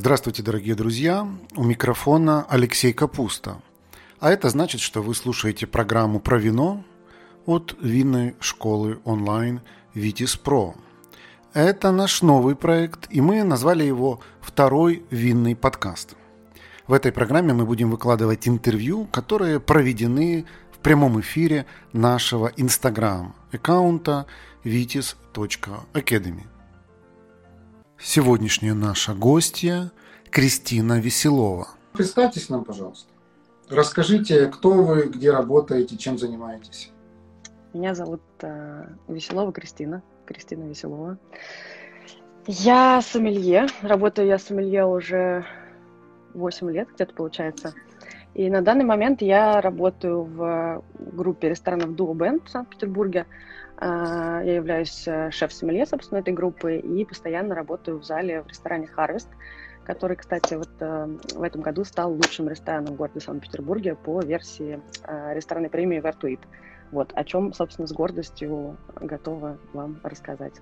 Здравствуйте, дорогие друзья! У микрофона Алексей Капуста. А это значит, что вы слушаете программу про вино от винной школы онлайн Витис Про. Это наш новый проект, и мы назвали его «Второй винный подкаст». В этой программе мы будем выкладывать интервью, которые проведены в прямом эфире нашего инстаграм-аккаунта vitis.academy. Сегодняшняя наша гостья Кристина Веселова. Представьтесь нам, пожалуйста. Расскажите, кто вы, где работаете, чем занимаетесь. Меня зовут э, Веселова Кристина. Кристина Веселова. Я сомелье. Работаю я сомелье уже 8 лет, где-то получается. И на данный момент я работаю в группе ресторанов Duo Band в Санкт-Петербурге. Я являюсь э, шеф-сомелье, собственно, этой группы и постоянно работаю в зале в ресторане Harvest, который, кстати, вот э, в этом году стал лучшим рестораном в городе Санкт-Петербурге по версии э, ресторанной премии Vertuit. Вот, о чем, собственно, с гордостью готова вам рассказать.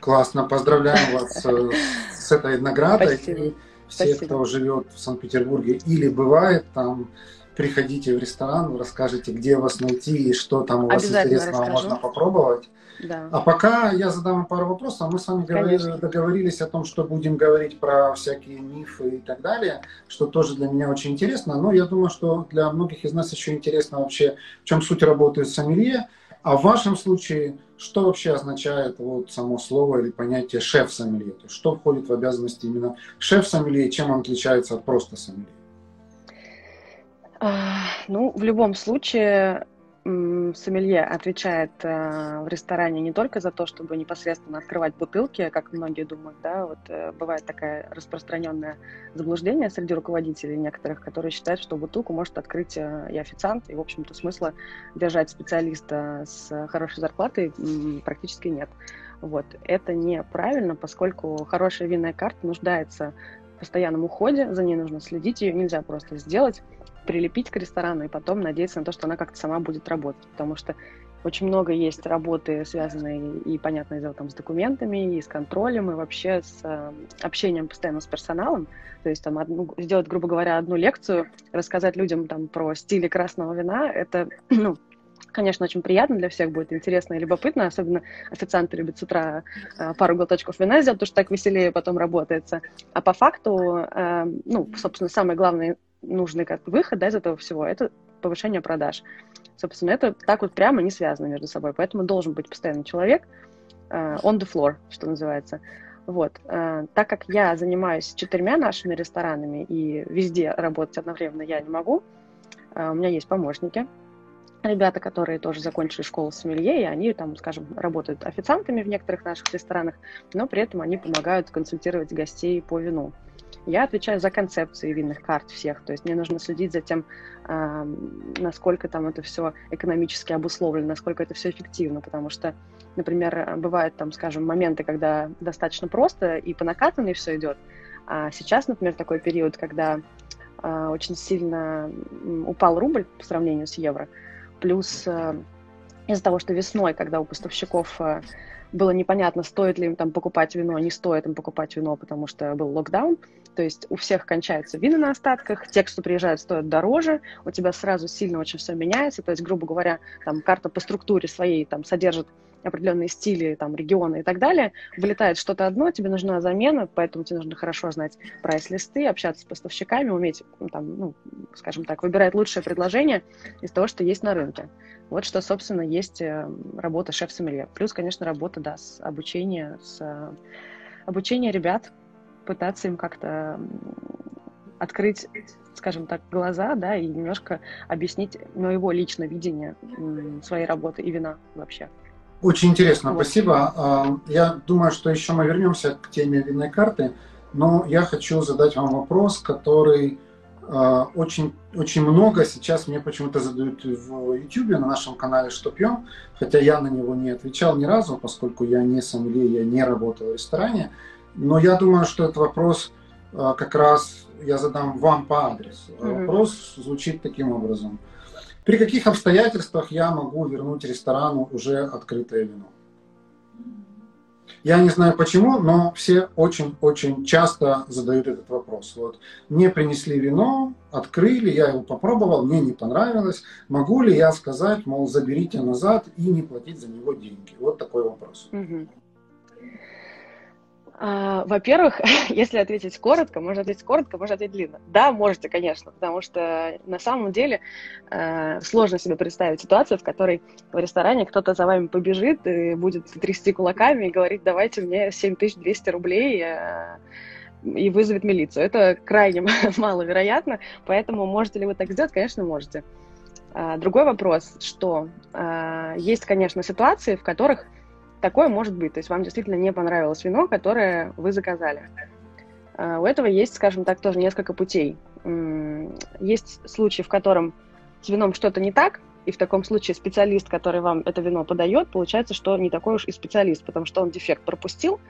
Классно, поздравляем вас с этой наградой. Спасибо. все, кто живет в Санкт-Петербурге или бывает там, приходите в ресторан, расскажите, где вас найти и что там у вас интересного расскажу. можно попробовать. Да. А пока я задам пару вопросов. Мы с вами говорили, договорились о том, что будем говорить про всякие мифы и так далее, что тоже для меня очень интересно. Но я думаю, что для многих из нас еще интересно вообще, в чем суть работы сомелье. А в вашем случае, что вообще означает вот само слово или понятие шеф-сомелье? То есть, что входит в обязанности именно шеф-сомелье, чем он отличается от просто сомелье? Ну, в любом случае, сомелье отвечает э, в ресторане не только за то, чтобы непосредственно открывать бутылки, как многие думают, да, вот э, бывает такое распространенное заблуждение среди руководителей некоторых, которые считают, что бутылку может открыть э, и официант, и, в общем-то, смысла держать специалиста с хорошей зарплатой практически нет. Вот. Это неправильно, поскольку хорошая винная карта нуждается в постоянном уходе, за ней нужно следить, ее нельзя просто сделать, прилепить к ресторану и потом надеяться на то, что она как-то сама будет работать. Потому что очень много есть работы, связанные и, понятное дело, там, с документами, и с контролем, и вообще с э, общением постоянно с персоналом. То есть там одну, сделать, грубо говоря, одну лекцию, рассказать людям там про стили красного вина, это, ну, конечно, очень приятно для всех будет, интересно и любопытно, особенно официанты любят с утра э, пару глоточков вина сделать, потому что так веселее потом работается. А по факту, э, ну, собственно, самое главное нужный как выход да, из этого всего, это повышение продаж. Собственно, это так вот прямо не связано между собой. Поэтому должен быть постоянный человек uh, on the floor, что называется. Вот. Uh, так как я занимаюсь четырьмя нашими ресторанами и везде работать одновременно я не могу, uh, у меня есть помощники, ребята, которые тоже закончили школу сомелье, и они там, скажем, работают официантами в некоторых наших ресторанах, но при этом они помогают консультировать гостей по вину. Я отвечаю за концепции винных карт всех, то есть мне нужно следить за тем, насколько там это все экономически обусловлено, насколько это все эффективно, потому что, например, бывают там, скажем, моменты, когда достаточно просто и по накатанной все идет, а сейчас, например, такой период, когда а, очень сильно упал рубль по сравнению с евро, плюс а, из-за того, что весной, когда у поставщиков а, было непонятно, стоит ли им там покупать вино, не стоит им покупать вино, потому что был локдаун. То есть у всех кончаются вина на остатках, те, кто приезжают, стоят дороже, у тебя сразу сильно очень все меняется. То есть, грубо говоря, там карта по структуре своей там содержит определенные стили, там, регионы и так далее, вылетает что-то одно, тебе нужна замена, поэтому тебе нужно хорошо знать прайс-листы, общаться с поставщиками, уметь, ну, там, ну, скажем так, выбирать лучшее предложение из того, что есть на рынке. Вот что, собственно, есть э, работа шеф-сомелье. Плюс, конечно, работа, да, с обучение, с э, обучение ребят, пытаться им как-то открыть, скажем так, глаза, да, и немножко объяснить моего личное видение своей работы и вина вообще. Очень интересно, вот. спасибо. А, я думаю, что еще мы вернемся к теме винной карты, но я хочу задать вам вопрос, который а, очень, очень много сейчас мне почему-то задают в YouTube на нашем канале «Что пьем?», хотя я на него не отвечал ни разу, поскольку я не сомелье, я не работал в ресторане. Но я думаю, что этот вопрос а, как раз я задам вам по адресу. Mm-hmm. Вопрос звучит таким образом. При каких обстоятельствах я могу вернуть ресторану уже открытое вино? Я не знаю почему, но все очень-очень часто задают этот вопрос. Вот мне принесли вино, открыли, я его попробовал, мне не понравилось. Могу ли я сказать, мол, заберите назад и не платить за него деньги? Вот такой вопрос. Угу. А, во-первых, если ответить коротко, можно ответить коротко, можно ответить длинно. Да, можете, конечно, потому что на самом деле э, сложно себе представить ситуацию, в которой в ресторане кто-то за вами побежит и будет трясти кулаками и говорить, давайте мне 7200 рублей э, и вызовет милицию. Это крайне маловероятно, поэтому можете ли вы так сделать? Конечно, можете. А, другой вопрос, что э, есть, конечно, ситуации, в которых Такое может быть. То есть вам действительно не понравилось вино, которое вы заказали. А, у этого есть, скажем так, тоже несколько путей. Есть случаи, в котором с вином что-то не так, и в таком случае специалист, который вам это вино подает, получается, что не такой уж и специалист, потому что он дефект пропустил,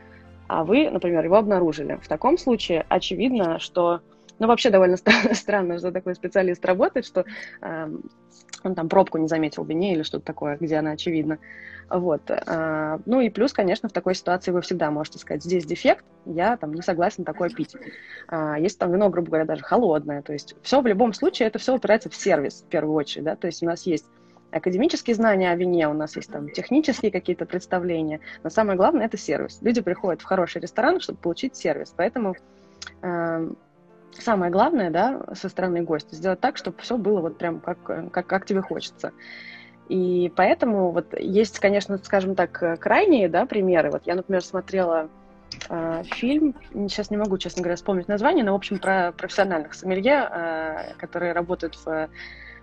а вы, например, его обнаружили. В таком случае очевидно, что ну, вообще довольно странно, что такой специалист работает, что э, он там пробку не заметил в вине или что-то такое, где она очевидна. Вот. Э, ну и плюс, конечно, в такой ситуации вы всегда можете сказать, здесь дефект, я там не согласен такое пить. А, если там вино, грубо говоря, даже холодное, то есть все в любом случае, это все упирается в сервис в первую очередь, да, то есть у нас есть академические знания о вине, у нас есть там технические какие-то представления, но самое главное это сервис. Люди приходят в хороший ресторан, чтобы получить сервис, поэтому э, самое главное, да, со стороны гостя, сделать так, чтобы все было вот прям как, как, как тебе хочется. И поэтому вот есть, конечно, скажем так, крайние, да, примеры. Вот я, например, смотрела э, фильм, сейчас не могу, честно говоря, вспомнить название, но, в общем, про профессиональных сомелье, э, которые работают в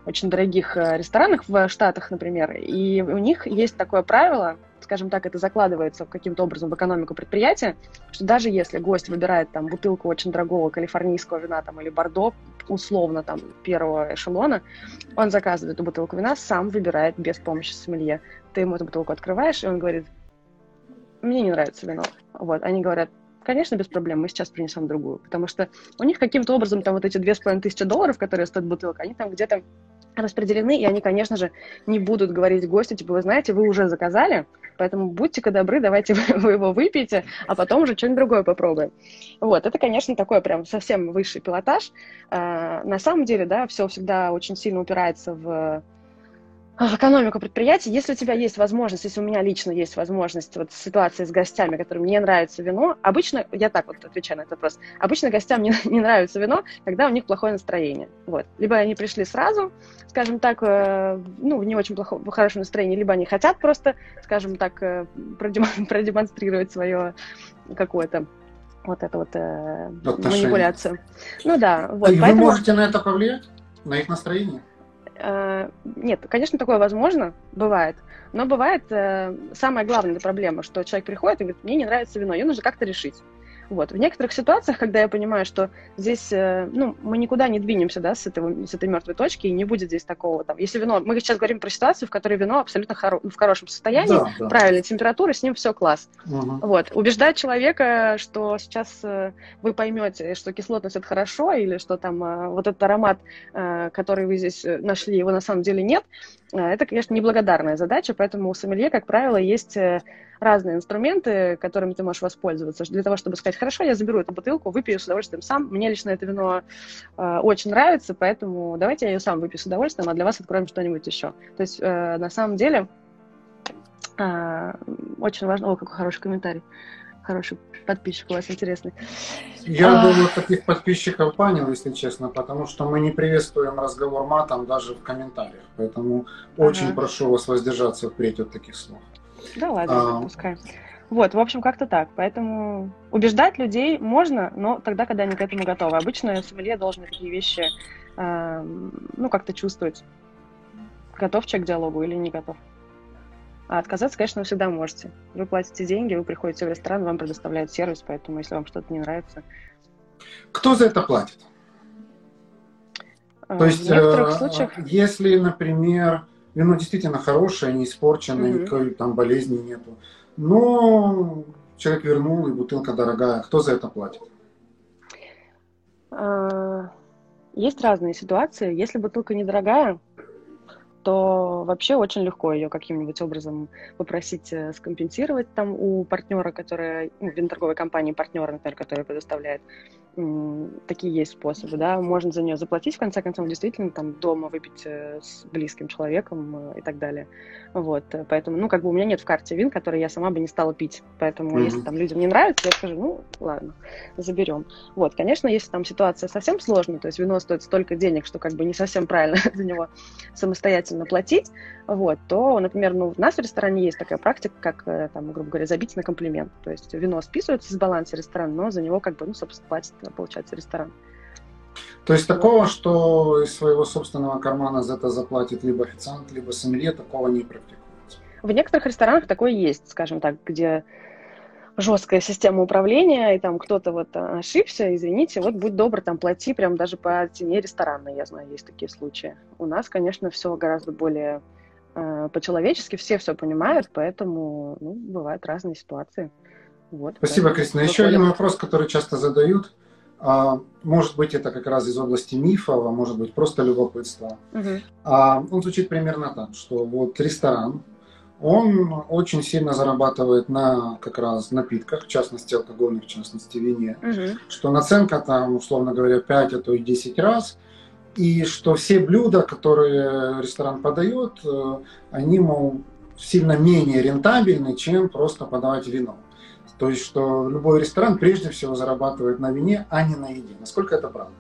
очень дорогих ресторанах в Штатах, например. И у них есть такое правило – скажем так, это закладывается каким-то образом в экономику предприятия, что даже если гость выбирает там бутылку очень дорогого калифорнийского вина там, или бордо, условно там первого эшелона, он заказывает эту бутылку вина, сам выбирает без помощи сомелье. Ты ему эту бутылку открываешь, и он говорит, мне не нравится вино. Вот, они говорят, конечно, без проблем, мы сейчас принесем другую. Потому что у них каким-то образом там вот эти две с половиной тысячи долларов, которые стоит бутылка, они там где-то распределены, и они, конечно же, не будут говорить гостю, типа, вы знаете, вы уже заказали, поэтому будьте-ка добры, давайте вы, вы его выпьете, а потом уже что-нибудь другое попробуем. Вот, это, конечно, такой прям совсем высший пилотаж. А, на самом деле, да, все всегда очень сильно упирается в в экономику предприятия, если у тебя есть возможность, если у меня лично есть возможность вот ситуации с гостями, которым не нравится вино, обычно, я так вот отвечаю на этот вопрос, обычно гостям не, не нравится вино, когда у них плохое настроение. Вот. Либо они пришли сразу, скажем так, э, ну, в не очень плохо, в хорошем настроении, либо они хотят просто, скажем так, э, продемонстрировать свое какое-то вот это вот э, манипуляцию. Ну да. Вот, и поэтому... вы можете на это повлиять? На их настроение? Э, нет, конечно, такое возможно, бывает. Но бывает э, самая главная проблема, что человек приходит и говорит, мне не нравится вино, ее нужно как-то решить. Вот. В некоторых ситуациях, когда я понимаю, что здесь, э, ну, мы никуда не двинемся, да, с, этого, с этой мертвой точки, и не будет здесь такого, там, если вино, мы сейчас говорим про ситуацию, в которой вино абсолютно хоро, в хорошем состоянии, да, да. правильной температуры, с ним все класс. Угу. Вот. Убеждать человека, что сейчас э, вы поймете, что кислотность это хорошо, или что там э, вот этот аромат, который вы здесь нашли, его на самом деле нет, это, конечно, неблагодарная задача, поэтому у сомелье, как правило, есть разные инструменты, которыми ты можешь воспользоваться, для того, чтобы сказать, хорошо, я заберу эту бутылку, выпью с удовольствием сам. Мне лично это вино э, очень нравится, поэтому давайте я ее сам выпью с удовольствием, а для вас откроем что-нибудь еще. То есть, э, на самом деле, э, очень важно... О, какой хороший комментарий. Хороший подписчик у вас интересный. Я а... думаю, таких подписчиков понял, если честно, потому что мы не приветствуем разговор матом даже в комментариях. Поэтому ага. очень прошу вас воздержаться впредь от таких слов. Да ладно, а... пускай. Вот, в общем, как-то так. Поэтому убеждать людей можно, но тогда, когда они к этому готовы. Обычно сомелье должен такие вещи, э, ну, как-то чувствовать. Готов человек к диалогу или не готов. А отказаться, конечно, вы всегда можете. Вы платите деньги, вы приходите в ресторан, вам предоставляют сервис, поэтому если вам что-то не нравится... Кто за это платит? Э, То есть, в некоторых э, случаях... если, например, вино действительно хорошее, не испорченное, mm никакой там болезни нету. Но человек вернул, и бутылка дорогая. Кто за это платит? А, есть разные ситуации. Если бутылка недорогая, то вообще очень легко ее каким-нибудь образом попросить э, скомпенсировать там у партнера, который, ну, винторговой компании партнера, например, который предоставляет. Такие есть способы, да, можно за нее заплатить, в конце концов, действительно, там, дома выпить э, с близким человеком э, и так далее. Вот, поэтому, ну, как бы у меня нет в карте вин, которые я сама бы не стала пить, поэтому mm-hmm. если там людям не нравится, я скажу, ну, ладно, заберем. Вот, конечно, если там ситуация совсем сложная, то есть вино стоит столько денег, что как бы не совсем правильно за него самостоятельно платить, вот, то, например, ну, у нас в ресторане есть такая практика, как, э, там, грубо говоря, забить на комплимент. То есть вино списывается с баланса ресторана, но за него, как бы, ну, собственно, платит, получается, ресторан. То есть такого, что из своего собственного кармана за это заплатит либо официант, либо сомелье, такого не практикуется? В некоторых ресторанах такое есть, скажем так, где жесткая система управления, и там кто-то вот ошибся, извините, вот будь добр, там плати прям даже по цене ресторана, я знаю, есть такие случаи. У нас, конечно, все гораздо более э, по-человечески, все все понимают, поэтому ну, бывают разные ситуации. Вот, Спасибо, Кристина. Еще один вопрос, который часто задают. А, может быть, это как раз из области мифа, а может быть, просто любопытства. Угу. Он звучит примерно так, что вот ресторан, он очень сильно зарабатывает на как раз напитках, в частности алкогольных, в частности вине, угу. что наценка там, условно говоря, 5, а то и 10 раз, и что все блюда, которые ресторан подает, э, они, мол, сильно менее рентабельны, чем просто подавать вино. То есть, что любой ресторан прежде всего зарабатывает на вине, а не на еде. Насколько это правда?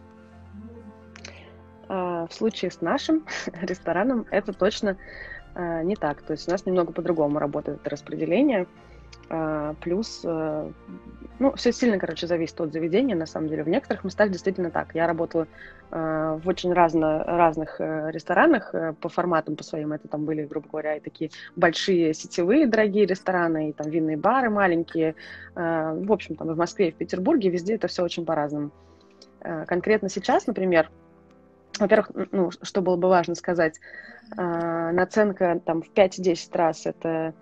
А, в случае с нашим рестораном это точно а, не так. То есть у нас немного по-другому работает распределение. А, плюс, э, ну, все сильно, короче, зависит от заведения, на самом деле. В некоторых местах действительно так. Я работала а, в очень разно, разных э, ресторанах э, по форматам, по своим. Это там были, грубо говоря, и такие большие сетевые дорогие рестораны, и там винные бары маленькие. В общем, там и в Москве, и в Петербурге, везде это все очень по-разному. Конкретно сейчас, например, во-первых, ну, что было бы важно сказать, наценка там в 5-10 раз это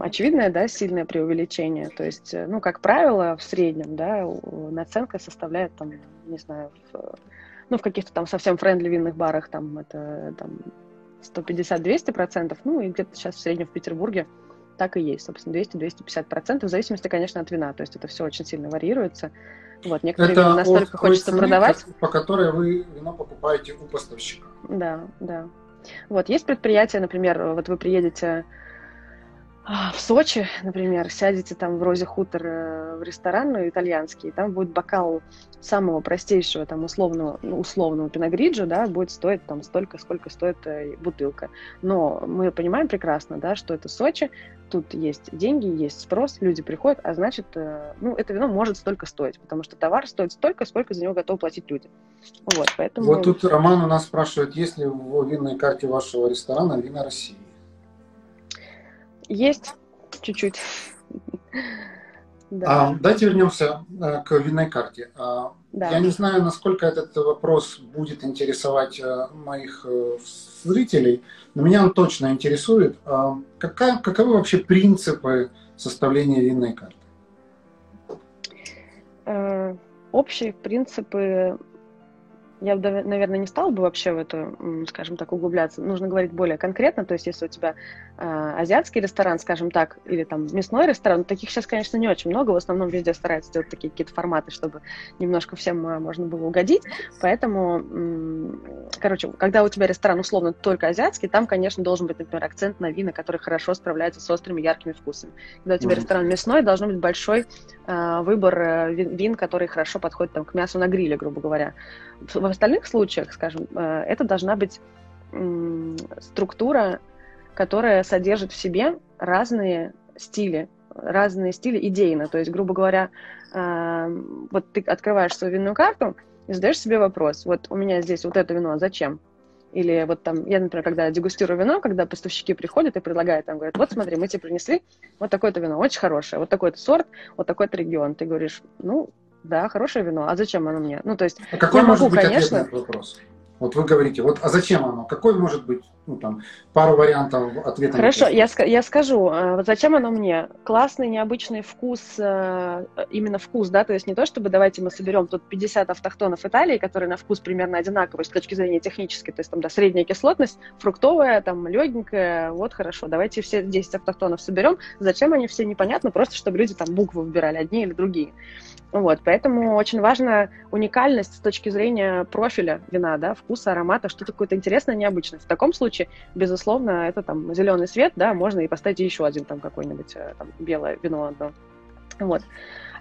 очевидное, да, сильное преувеличение. То есть, э, ну, как правило, в среднем, да, наценка составляет там, не знаю, в, ну, в каких-то там совсем френдли винных барах там это там 150-200 процентов, ну, и где-то сейчас в среднем в Петербурге так и есть, собственно, 200-250 процентов, в зависимости, конечно, от вина, то есть это все очень сильно варьируется. Вот, некоторые это вина настолько хочется цены, продавать. По которой вы вино покупаете у поставщика. Да, да. Вот, есть предприятия, например, вот вы приедете в Сочи, например, сядете там в Розе Хутор э, в ресторан ну, итальянский, там будет бокал самого простейшего, там, условного, ну, условного пиногриджа, да, будет стоить там столько, сколько стоит э, бутылка. Но мы понимаем прекрасно, да, что это Сочи, тут есть деньги, есть спрос, люди приходят, а значит, э, ну, это вино может столько стоить, потому что товар стоит столько, сколько за него готовы платить люди. Вот, поэтому... Вот тут Роман у нас спрашивает, есть ли в винной карте вашего ресторана вина России? Есть чуть-чуть. Да. А, давайте вернемся э, к винной карте. А, да. Я не знаю, насколько этот вопрос будет интересовать э, моих э, зрителей, но меня он точно интересует. А, какая, каковы вообще принципы составления винной карты? Общие принципы я, наверное, не стала бы вообще в это, скажем так, углубляться. Нужно говорить более конкретно. То есть, если у тебя э, азиатский ресторан, скажем так, или там мясной ресторан, таких сейчас, конечно, не очень много. В основном везде стараются делать такие какие-то форматы, чтобы немножко всем э, можно было угодить. Поэтому, э, короче, когда у тебя ресторан условно только азиатский, там, конечно, должен быть, например, акцент на вина, которые хорошо справляются с острыми яркими вкусами. Когда у тебя mm-hmm. ресторан мясной, должен быть большой выбор э, вин, которые хорошо подходят там, к мясу на гриле, грубо говоря в остальных случаях, скажем, э, это должна быть структура, которая содержит в себе разные стили, разные стили идейно. То есть, грубо говоря, э, вот ты открываешь свою винную карту и задаешь себе вопрос, вот у меня здесь вот это вино, а зачем? Или вот там, я, например, когда дегустирую вино, когда поставщики приходят и предлагают, там, говорят, вот смотри, мы тебе принесли вот такое-то вино, очень хорошее, вот такой-то сорт, вот такой-то регион. Ты говоришь, ну, да, хорошее вино, а зачем оно мне? Ну, то есть, а какой я может могу, быть конечно... вопрос? Вот вы говорите, вот, а зачем оно? Какой может быть ну, там, пару вариантов ответа. Хорошо, я, я скажу, э, вот зачем оно мне? Классный, необычный вкус, э, именно вкус, да, то есть не то, чтобы давайте мы соберем тут 50 автохтонов Италии, которые на вкус примерно одинаковые с точки зрения технической, то есть там, да, средняя кислотность, фруктовая, там, легенькая, вот хорошо, давайте все 10 автохтонов соберем. Зачем они все непонятно, просто чтобы люди там буквы выбирали, одни или другие. Вот, поэтому очень важна уникальность с точки зрения профиля вина, да, вкуса, аромата, что-то какое-то интересное, необычное. В таком случае, безусловно, это там зеленый свет, да, можно и поставить еще один там какой-нибудь э, там, белое вино одно. Вот.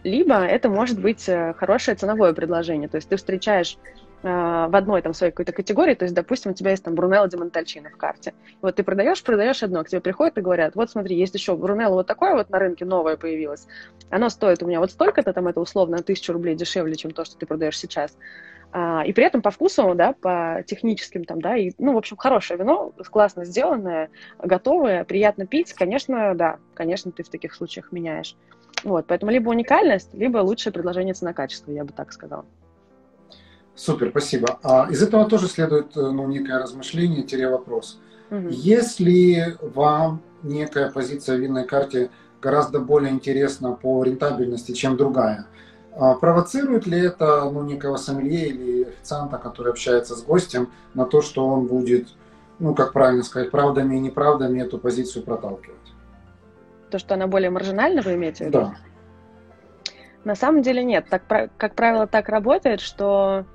Либо это может быть э, хорошее ценовое предложение, то есть ты встречаешь Э, в одной там своей какой-то категории, то есть, допустим, у тебя есть там Брунелло де Монтальчино в карте. Вот ты продаешь, продаешь одно, к тебе приходят и говорят, вот смотри, есть еще Брунелло вот такое вот на рынке новое появилось, оно стоит у меня вот столько-то, там это условно тысячу рублей дешевле, чем то, что ты продаешь сейчас. А, и при этом по вкусу, да, по техническим там, да, и, ну, в общем, хорошее вино, классно сделанное, готовое, приятно пить, конечно, да, конечно, ты в таких случаях меняешь. Вот, поэтому либо уникальность, либо лучшее предложение цена-качество, я бы так сказала. Супер, спасибо. А из этого тоже следует э, ну, некое размышление, вопрос. Угу. Если вам некая позиция в винной карте гораздо более интересна по рентабельности, чем другая, а провоцирует ли это ну, некого сомелье или официанта, который общается с гостем, на то, что он будет, ну, как правильно сказать, правдами и неправдами эту позицию проталкивать? То, что она более маржинальна, вы имеете в виду? Да. На самом деле нет. Так, как правило, так работает, что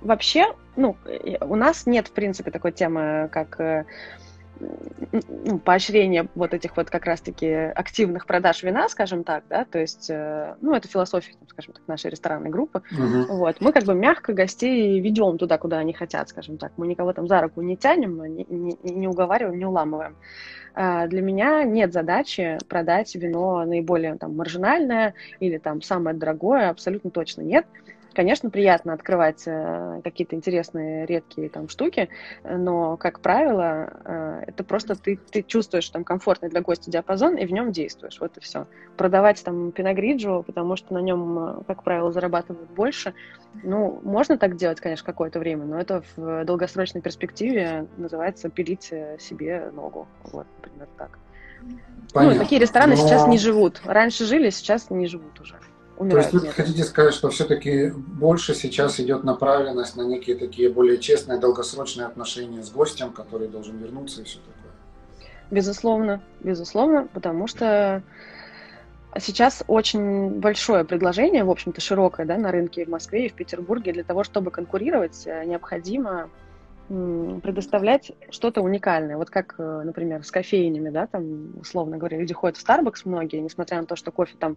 Вообще, ну, у нас нет, в принципе, такой темы, как э, ну, поощрение вот этих вот как раз-таки активных продаж вина, скажем так, да, то есть, э, ну, это философия, скажем так, нашей ресторанной группы. Uh-huh. Вот, мы как бы мягко гостей ведем туда, куда они хотят, скажем так. Мы никого там за руку не тянем, не, не, не уговариваем, не уламываем. А, для меня нет задачи продать вино наиболее там маржинальное или там самое дорогое, абсолютно точно нет. Конечно, приятно открывать э, какие-то интересные, редкие там штуки, но, как правило, э, это просто ты, ты чувствуешь там комфортный для гостя диапазон и в нем действуешь. Вот и все. Продавать там пиногриджу, потому что на нем, э, как правило, зарабатывают больше, ну, можно так делать, конечно, какое-то время, но это в долгосрочной перспективе называется пилить себе ногу. Вот, например, так. Понятно. Ну, такие рестораны но... сейчас не живут. Раньше жили, сейчас не живут уже умирают. То есть вы хотите сказать, что все-таки больше сейчас идет направленность на некие такие более честные, долгосрочные отношения с гостем, который должен вернуться и все такое? Безусловно, безусловно, потому что сейчас очень большое предложение, в общем-то, широкое да, на рынке в Москве и в Петербурге. Для того, чтобы конкурировать, э, необходимо предоставлять что-то уникальное. Вот как, э, например, с кофейнями, да, там, условно говоря, люди ходят в Starbucks многие, несмотря на то, что кофе там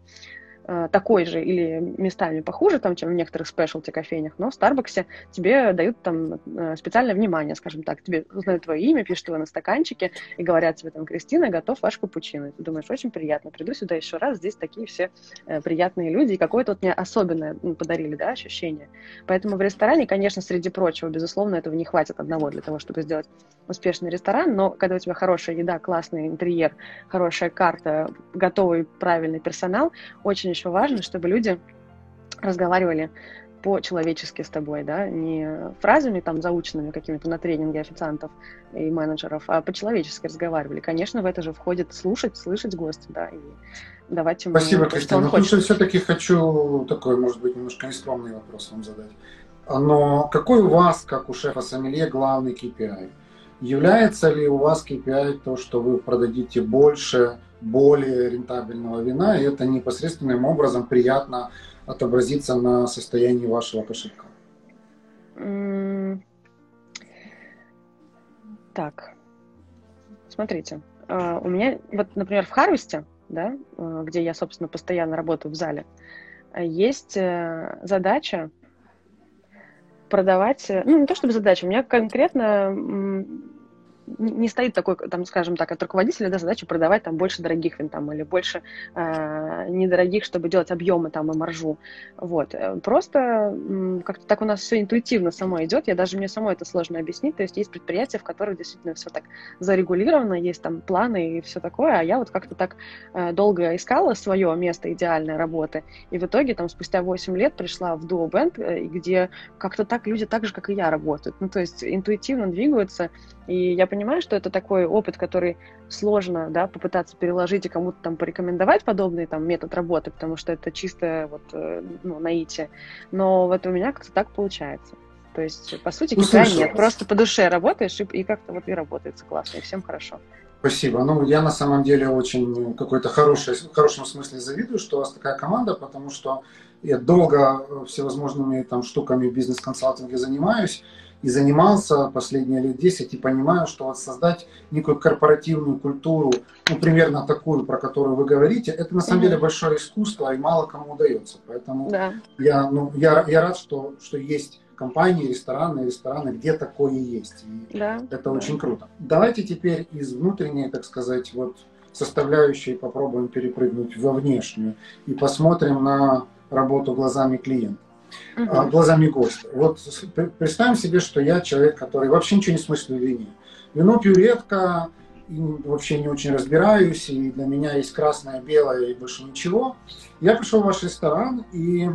такой же или местами похуже, там, чем в некоторых спешлти кофейнях, но в Старбаксе тебе дают там э, специальное внимание, скажем так. Тебе узнают твое имя, пишут его на стаканчике и говорят тебе там, Кристина, готов ваш капучино. И ты думаешь, очень приятно, приду сюда еще раз, здесь такие все э, приятные люди, и какое-то вот мне особенное ну, подарили, да, ощущение. Поэтому в ресторане, конечно, среди прочего, безусловно, этого не хватит одного для того, чтобы сделать успешный ресторан, но когда у тебя хорошая еда, классный интерьер, хорошая карта, готовый правильный персонал, очень еще важно, чтобы люди разговаривали по-человечески с тобой, да, не фразами там заученными какими-то на тренинге официантов и менеджеров, а по-человечески разговаривали. Конечно, в это же входит слушать, слышать гостя, да, и давать ему Спасибо, Кристина. Но хочет. тут все-таки хочу такой, может быть, немножко нескромный вопрос вам задать. Но какой у вас, как у шефа сомелье, главный KPI? Является ли у вас KPI то, что вы продадите больше, более рентабельного вина, и это непосредственным образом приятно отобразится на состоянии вашего кошелька? Так, смотрите, а, у меня, вот, например, в Харвесте, да, а, где я, собственно, постоянно работаю в зале, есть э, задача продавать, э, ну, не то чтобы задача, у меня конкретно не стоит такой, там, скажем так, от руководителя да, задача продавать там больше дорогих вин там, или больше э, недорогих, чтобы делать объемы там и маржу. Вот. Э, просто как-то так у нас все интуитивно само идет. Я даже мне самой это сложно объяснить. То есть есть предприятия, в которых действительно все так зарегулировано, есть там планы и все такое, а я вот как-то так э, долго искала свое место идеальной работы, и в итоге там спустя 8 лет пришла в Duo Band, э, где как-то так люди так же, как и я, работают. Ну, то есть интуитивно двигаются, и я понимаю, что это такой опыт, который сложно, да, попытаться переложить и кому-то там порекомендовать подобный там метод работы, потому что это чисто вот, э, ну, наитие. Но вот у меня как-то так получается. То есть, по сути, ну, KPI нет. Просто по душе работаешь, и, и как-то вот и работается классно, и всем хорошо. Спасибо. Ну, я на самом деле очень какой-то хороший, в хорошем смысле завидую, что у вас такая команда, потому что я долго всевозможными там штуками бизнес-консалтинге занимаюсь и занимался последние лет 10 и понимаю, что вот создать некую корпоративную культуру, ну, примерно такую, про которую вы говорите, это на самом mm-hmm. деле большое искусство и мало кому удается. Поэтому да. я, ну, я, я рад, что, что есть компании, рестораны, рестораны, где такое есть. И да, это да. очень круто. Давайте теперь из внутренней, так сказать, вот составляющей попробуем перепрыгнуть во внешнюю и посмотрим на работу глазами клиента, угу. глазами гостя. Вот представим себе, что я человек, который вообще ничего не смыслит в вине. Вино пью редко, вообще не очень разбираюсь, и для меня есть красное, белое и больше ничего. Я пришел в ваш ресторан и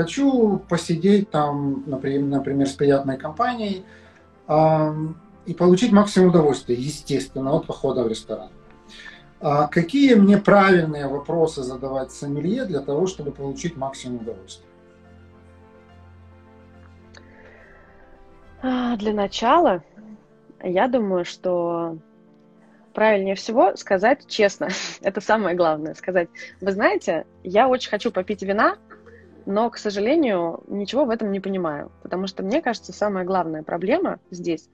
Хочу посидеть там, например, с приятной компанией и получить максимум удовольствия, естественно, от похода в ресторан. А какие мне правильные вопросы задавать сомелье для того, чтобы получить максимум удовольствия? Для начала, я думаю, что правильнее всего сказать честно. Это самое главное. Сказать, вы знаете, я очень хочу попить вина, но, к сожалению, ничего в этом не понимаю, потому что мне кажется, самая главная проблема здесь,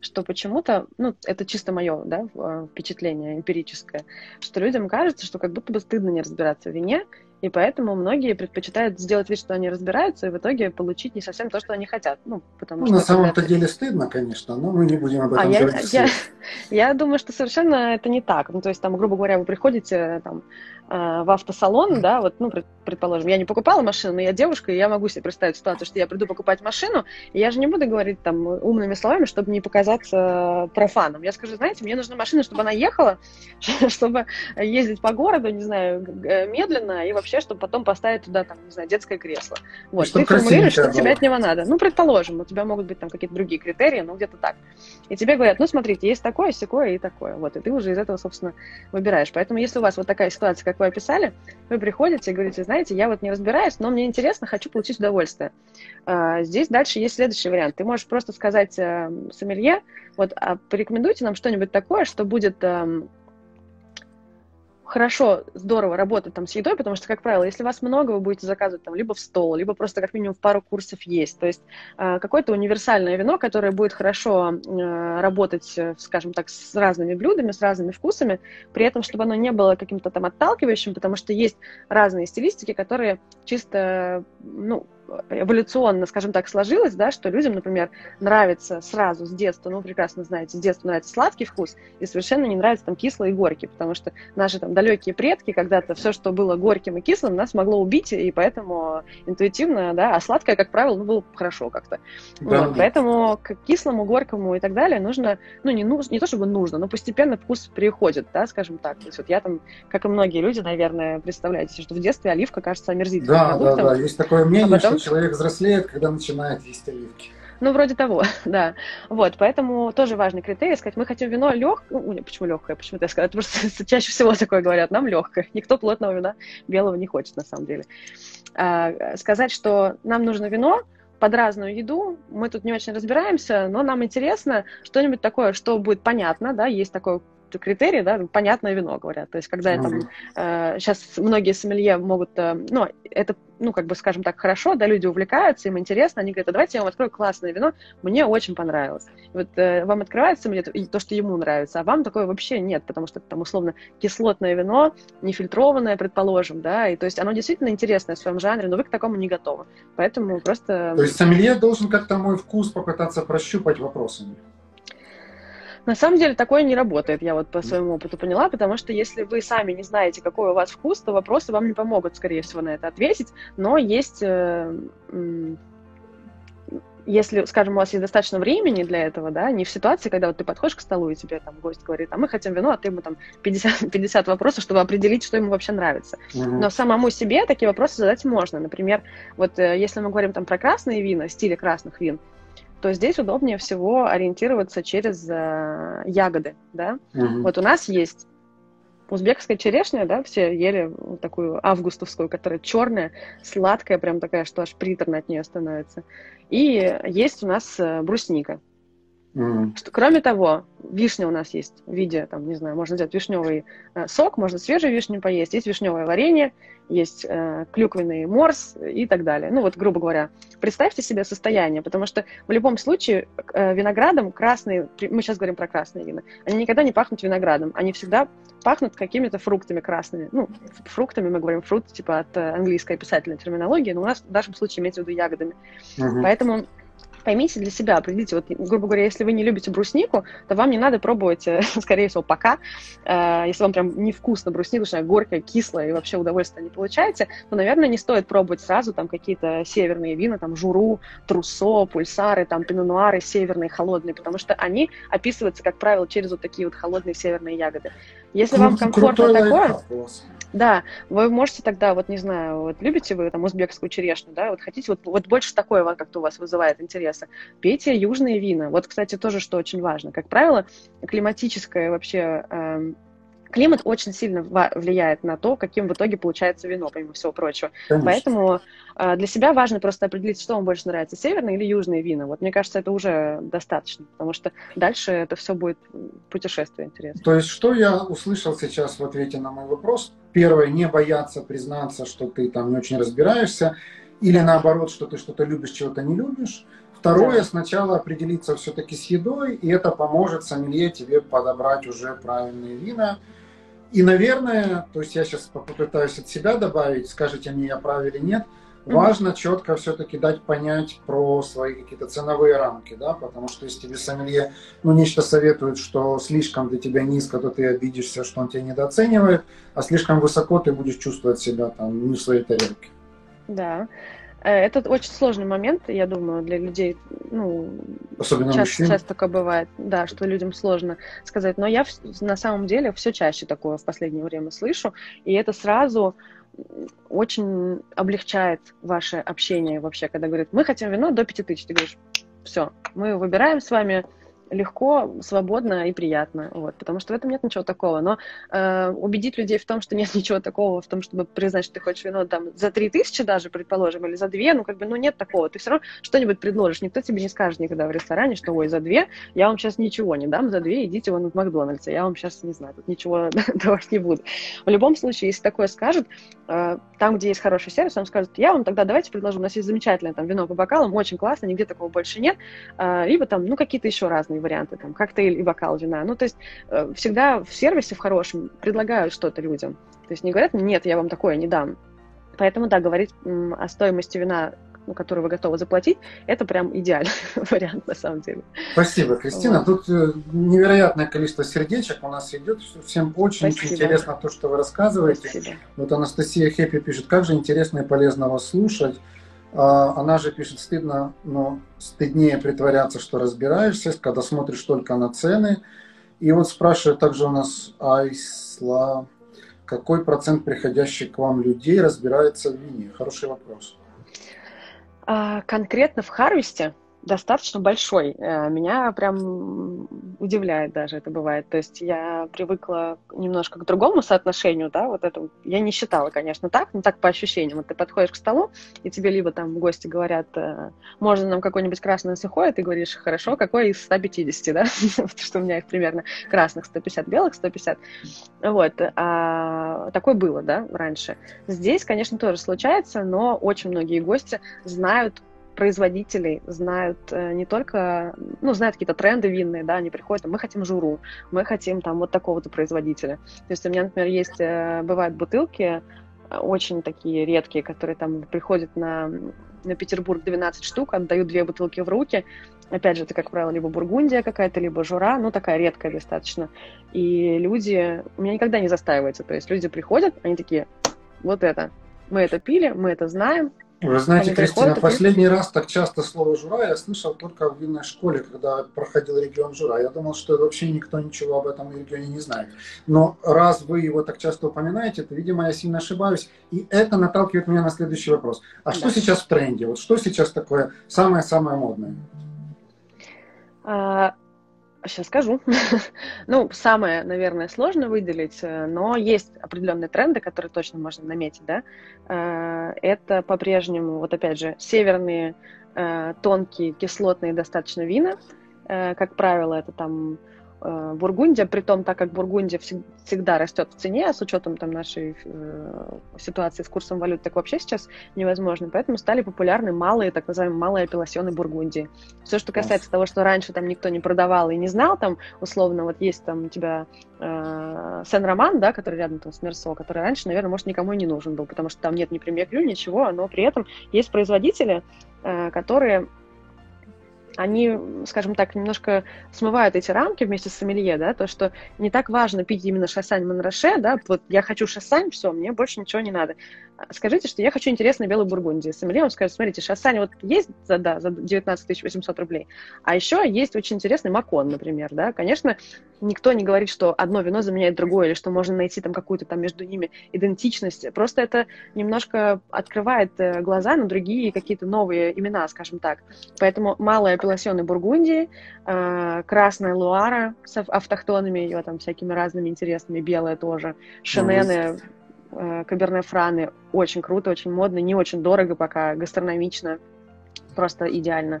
что почему-то, ну, это чисто мое, да, э, впечатление эмпирическое, что людям кажется, что как будто бы стыдно не разбираться в вине, и поэтому многие предпочитают сделать вид, что они разбираются, и в итоге получить не совсем то, что они хотят. Ну, потому ну что на самом-то деле стыдно, конечно, но мы не будем об а этом а говорить. Я, я, я думаю, что совершенно это не так. Ну, то есть, там, грубо говоря, вы приходите там, э, в автосалон, да, вот, ну, предположим, я не покупала машину, но я девушка, и я могу себе представить ситуацию, что я приду покупать машину, и я же не буду говорить там умными словами, чтобы не показаться профаном. Я скажу, знаете, мне нужна машина, чтобы она ехала, чтобы ездить по городу, не знаю, медленно, и вообще вообще, чтобы потом поставить туда, там, не знаю, детское кресло. Вот, ты формулируешь, что тебе от него надо. Ну, предположим, у тебя могут быть там какие-то другие критерии, ну, где-то так. И тебе говорят, ну, смотрите, есть такое, секое и такое. Вот, и ты уже из этого, собственно, выбираешь. Поэтому, если у вас вот такая ситуация, как вы описали, вы приходите и говорите, знаете, я вот не разбираюсь, но мне интересно, хочу получить удовольствие. А, здесь дальше есть следующий вариант. Ты можешь просто сказать э, сомелье, вот, а порекомендуйте нам что-нибудь такое, что будет эм, хорошо, здорово работать там с едой, потому что, как правило, если вас много, вы будете заказывать там либо в стол, либо просто как минимум в пару курсов есть. То есть э, какое-то универсальное вино, которое будет хорошо э, работать, скажем так, с разными блюдами, с разными вкусами, при этом, чтобы оно не было каким-то там отталкивающим, потому что есть разные стилистики, которые чисто, ну, эволюционно, скажем так, сложилось, да, что людям, например, нравится сразу с детства, ну, прекрасно знаете, с детства нравится сладкий вкус, и совершенно не нравится там кислый и горький, потому что наши там далекие предки когда-то все, что было горьким и кислым, нас могло убить, и поэтому интуитивно, да, а сладкое, как правило, ну, было хорошо как-то. Да, вот, Поэтому к кислому, горькому и так далее нужно, ну, не, нужно, не то чтобы нужно, но постепенно вкус приходит, да, скажем так. То есть вот я там, как и многие люди, наверное, представляете, что в детстве оливка кажется омерзительным да, продуктом. Да, да, есть такое мнение, а потом... что человек взрослеет, когда начинает есть оливки. Ну, вроде того, да. Вот, поэтому тоже важный критерий сказать, мы хотим вино легкое, почему легкое, почему я сказала, потому чаще всего такое говорят, нам легкое. Никто плотного вина белого не хочет, на самом деле. А, сказать, что нам нужно вино, под разную еду. Мы тут не очень разбираемся, но нам интересно что-нибудь такое, что будет понятно, да, есть такое критерий, да, понятное вино, говорят. То есть, когда mm-hmm. там, э, сейчас многие сомелье могут, э, ну, это, ну, как бы, скажем так, хорошо, да, люди увлекаются, им интересно, они говорят, а давайте я вам открою классное вино, мне очень понравилось. И вот э, вам открывается сомелье то, что ему нравится, а вам такое вообще нет, потому что это там, условно, кислотное вино, нефильтрованное, предположим, да, и то есть оно действительно интересное в своем жанре, но вы к такому не готовы. Поэтому просто... То есть сомелье должен как-то мой вкус попытаться прощупать вопросами. На самом деле такое не работает, я вот по своему опыту поняла, потому что если вы сами не знаете, какой у вас вкус, то вопросы вам не помогут, скорее всего, на это ответить, но есть э, если, скажем, у вас есть достаточно времени для этого, да, не в ситуации, когда вот ты подходишь к столу, и тебе там гость говорит, а мы хотим вино, а ты ему там 50, 50 вопросов, чтобы определить, что ему вообще нравится. Угу. Но самому себе такие вопросы задать можно. Например, вот э, если мы говорим там про красные вина, стили красных вин, то здесь удобнее всего ориентироваться через э, ягоды, да. Угу. Вот у нас есть узбекская черешня, да, все ели вот такую августовскую, которая черная, сладкая, прям такая, что аж приторно от нее становится. И есть у нас э, брусника. Mm. Что, кроме того, вишня у нас есть в виде, там, не знаю, можно взять вишневый э, сок, можно свежую вишню поесть, есть вишневое варенье, есть э, клюквенный морс и так далее. Ну вот, грубо говоря, представьте себе состояние, потому что в любом случае э, виноградом красные, мы сейчас говорим про красные вина, они никогда не пахнут виноградом, они всегда пахнут какими-то фруктами красными. Ну, фруктами мы говорим фрукт, типа от э, английской писательной терминологии, но у нас в нашем случае имеется в виду ягодами. Mm-hmm. Поэтому поймите для себя, определите, вот, грубо говоря, если вы не любите бруснику, то вам не надо пробовать, э, скорее всего, пока. Э, если вам прям невкусно брусника, что она горькая, кислая, и вообще удовольствия не получаете, то, наверное, не стоит пробовать сразу там какие-то северные вина, там, журу, трусо, пульсары, там, пинонуары северные, холодные, потому что они описываются, как правило, через вот такие вот холодные северные ягоды. Если вам комфортно такое... Да, вы можете тогда, вот не знаю, вот любите вы там узбекскую черешню, да, вот хотите, вот, вот больше такое как-то у вас вызывает интереса, пейте южные вина. Вот, кстати, тоже, что очень важно. Как правило, климатическое вообще э, климат очень сильно влияет на то, каким в итоге получается вино, помимо всего прочего. Конечно. Поэтому э, для себя важно просто определить, что вам больше нравится, северные или южные вина. Вот мне кажется, это уже достаточно, потому что дальше это все будет путешествие интересно. То есть, что я услышал сейчас в ответе на мой вопрос? Первое, не бояться признаться, что ты там не очень разбираешься, или наоборот, что ты что-то любишь, чего-то не любишь. Второе, да. сначала определиться все-таки с едой, и это поможет сомелье тебе подобрать уже правильные вина. И, наверное, то есть я сейчас попытаюсь от себя добавить, скажите мне, я прав или нет, mm-hmm. важно четко все-таки дать понять про свои какие-то ценовые рамки, да, потому что если тебе сомелье, ну, нечто советует, что слишком для тебя низко, то ты обидишься, что он тебя недооценивает, а слишком высоко ты будешь чувствовать себя там не в своей тарелке. Да. Э, это очень сложный момент, я думаю, для людей, ну, Особенно часто, часто такое бывает, да, что людям сложно сказать. Но я на самом деле все чаще такое в последнее время слышу, и это сразу очень облегчает ваше общение вообще, когда говорят, мы хотим вино до 5000, ты говоришь, все, мы выбираем с вами легко, свободно и приятно, вот, потому что в этом нет ничего такого. Но э, убедить людей в том, что нет ничего такого, в том, чтобы признать, что ты хочешь вино там за три тысячи даже, предположим, или за две, ну, как бы, ну, нет такого. Ты все равно что-нибудь предложишь. Никто тебе не скажет никогда в ресторане, что, ой, за две я вам сейчас ничего не дам, за две идите вон в Макдональдс, я вам сейчас, не знаю, тут ничего давать не буду. В любом случае, если такое скажут, там, где есть хороший сервис, он скажет, я вам тогда давайте предложу, у нас есть замечательное там вино по бокалам, очень классно, нигде такого больше нет, э, либо там, ну, какие-то еще разные варианты, там, коктейль и бокал вина. Ну, то есть э, всегда в сервисе в хорошем предлагают что-то людям. То есть не говорят, нет, я вам такое не дам. Поэтому, да, говорить о стоимости вина ну, который вы готовы заплатить, это прям идеальный вариант на самом деле. Спасибо, Кристина. Вот. Тут э, невероятное количество сердечек у нас идет. Всем очень, очень интересно то, что вы рассказываете. Спасибо. Вот Анастасия Хеппи пишет, как же интересно и полезно вас слушать. А, она же пишет, стыдно, но стыднее притворяться, что разбираешься, когда смотришь только на цены. И вот спрашивает также у нас Айсла, какой процент приходящих к вам людей разбирается в вине? Хороший вопрос. А, конкретно в Харвесте достаточно большой. Э, меня прям удивляет даже это бывает. То есть я привыкла немножко к другому соотношению, да, вот это я не считала, конечно, так, но так по ощущениям. Вот ты подходишь к столу, и тебе либо там гости говорят, э, можно нам какой-нибудь красный сухой, ты говоришь, хорошо, какой из 150, да, что у меня их примерно красных 150, белых 150. Вот, а, такое было, да, раньше. Здесь, конечно, тоже случается, но очень многие гости знают производителей знают э, не только, ну, знают какие-то тренды винные, да, они приходят, мы хотим журу, мы хотим там вот такого-то производителя. То есть у меня, например, есть, э, бывают бутылки, э, очень такие редкие, которые там приходят на, на Петербург 12 штук, отдают две бутылки в руки, Опять же, это, как правило, либо бургундия какая-то, либо жура, ну, такая редкая достаточно. И люди... У меня никогда не застаивается. То есть люди приходят, они такие, вот это. Мы это пили, мы это знаем, вы знаете, Кристина, последний раз так часто слово «жура» я слышал только в винной школе, когда проходил регион жура. Я думал, что вообще никто ничего об этом регионе не знает. Но раз вы его так часто упоминаете, то, видимо, я сильно ошибаюсь. И это наталкивает меня на следующий вопрос. А да. что сейчас в тренде? Вот что сейчас такое самое-самое модное? А, Сейчас скажу. ну, самое, наверное, сложно выделить, э, но есть определенные тренды, которые точно можно наметить, да. Э, это по-прежнему, вот опять же, северные э, тонкие кислотные достаточно вина. Как правило, это там Бургундия, при том, так как Бургундия всегда растет в цене, а с учетом там, нашей э, ситуации с курсом валют, так вообще сейчас невозможно. Поэтому стали популярны малые, так называемые малые апелласьоны Бургундии. Все, что касается того, что раньше там никто не продавал и не знал, там, условно, вот есть там у тебя э, Сен-Роман, да, который рядом там с Мерсо, который раньше, наверное, может, никому и не нужен был, потому что там нет ни премьер ничего, но при этом есть производители, э, которые они, скажем так, немножко смывают эти рамки вместе с сомелье, да, то, что не так важно пить именно шассань Монроше, да, вот я хочу шассань, все, мне больше ничего не надо. Скажите, что я хочу интересной белой бургундии. Сомелье вам скажет, смотрите, шассань вот есть за, да, за 19 800 рублей, а еще есть очень интересный макон, например, да, конечно, никто не говорит, что одно вино заменяет другое, или что можно найти там какую-то там между ними идентичность, просто это немножко открывает э, глаза на другие какие-то новые имена, скажем так. Поэтому малая апелласьоны Бургундии, э, красная Луара с автохтонами, ее там всякими разными интересными, белая тоже, Шенены, э, Каберне Франы, очень круто, очень модно, не очень дорого пока, гастрономично, просто идеально.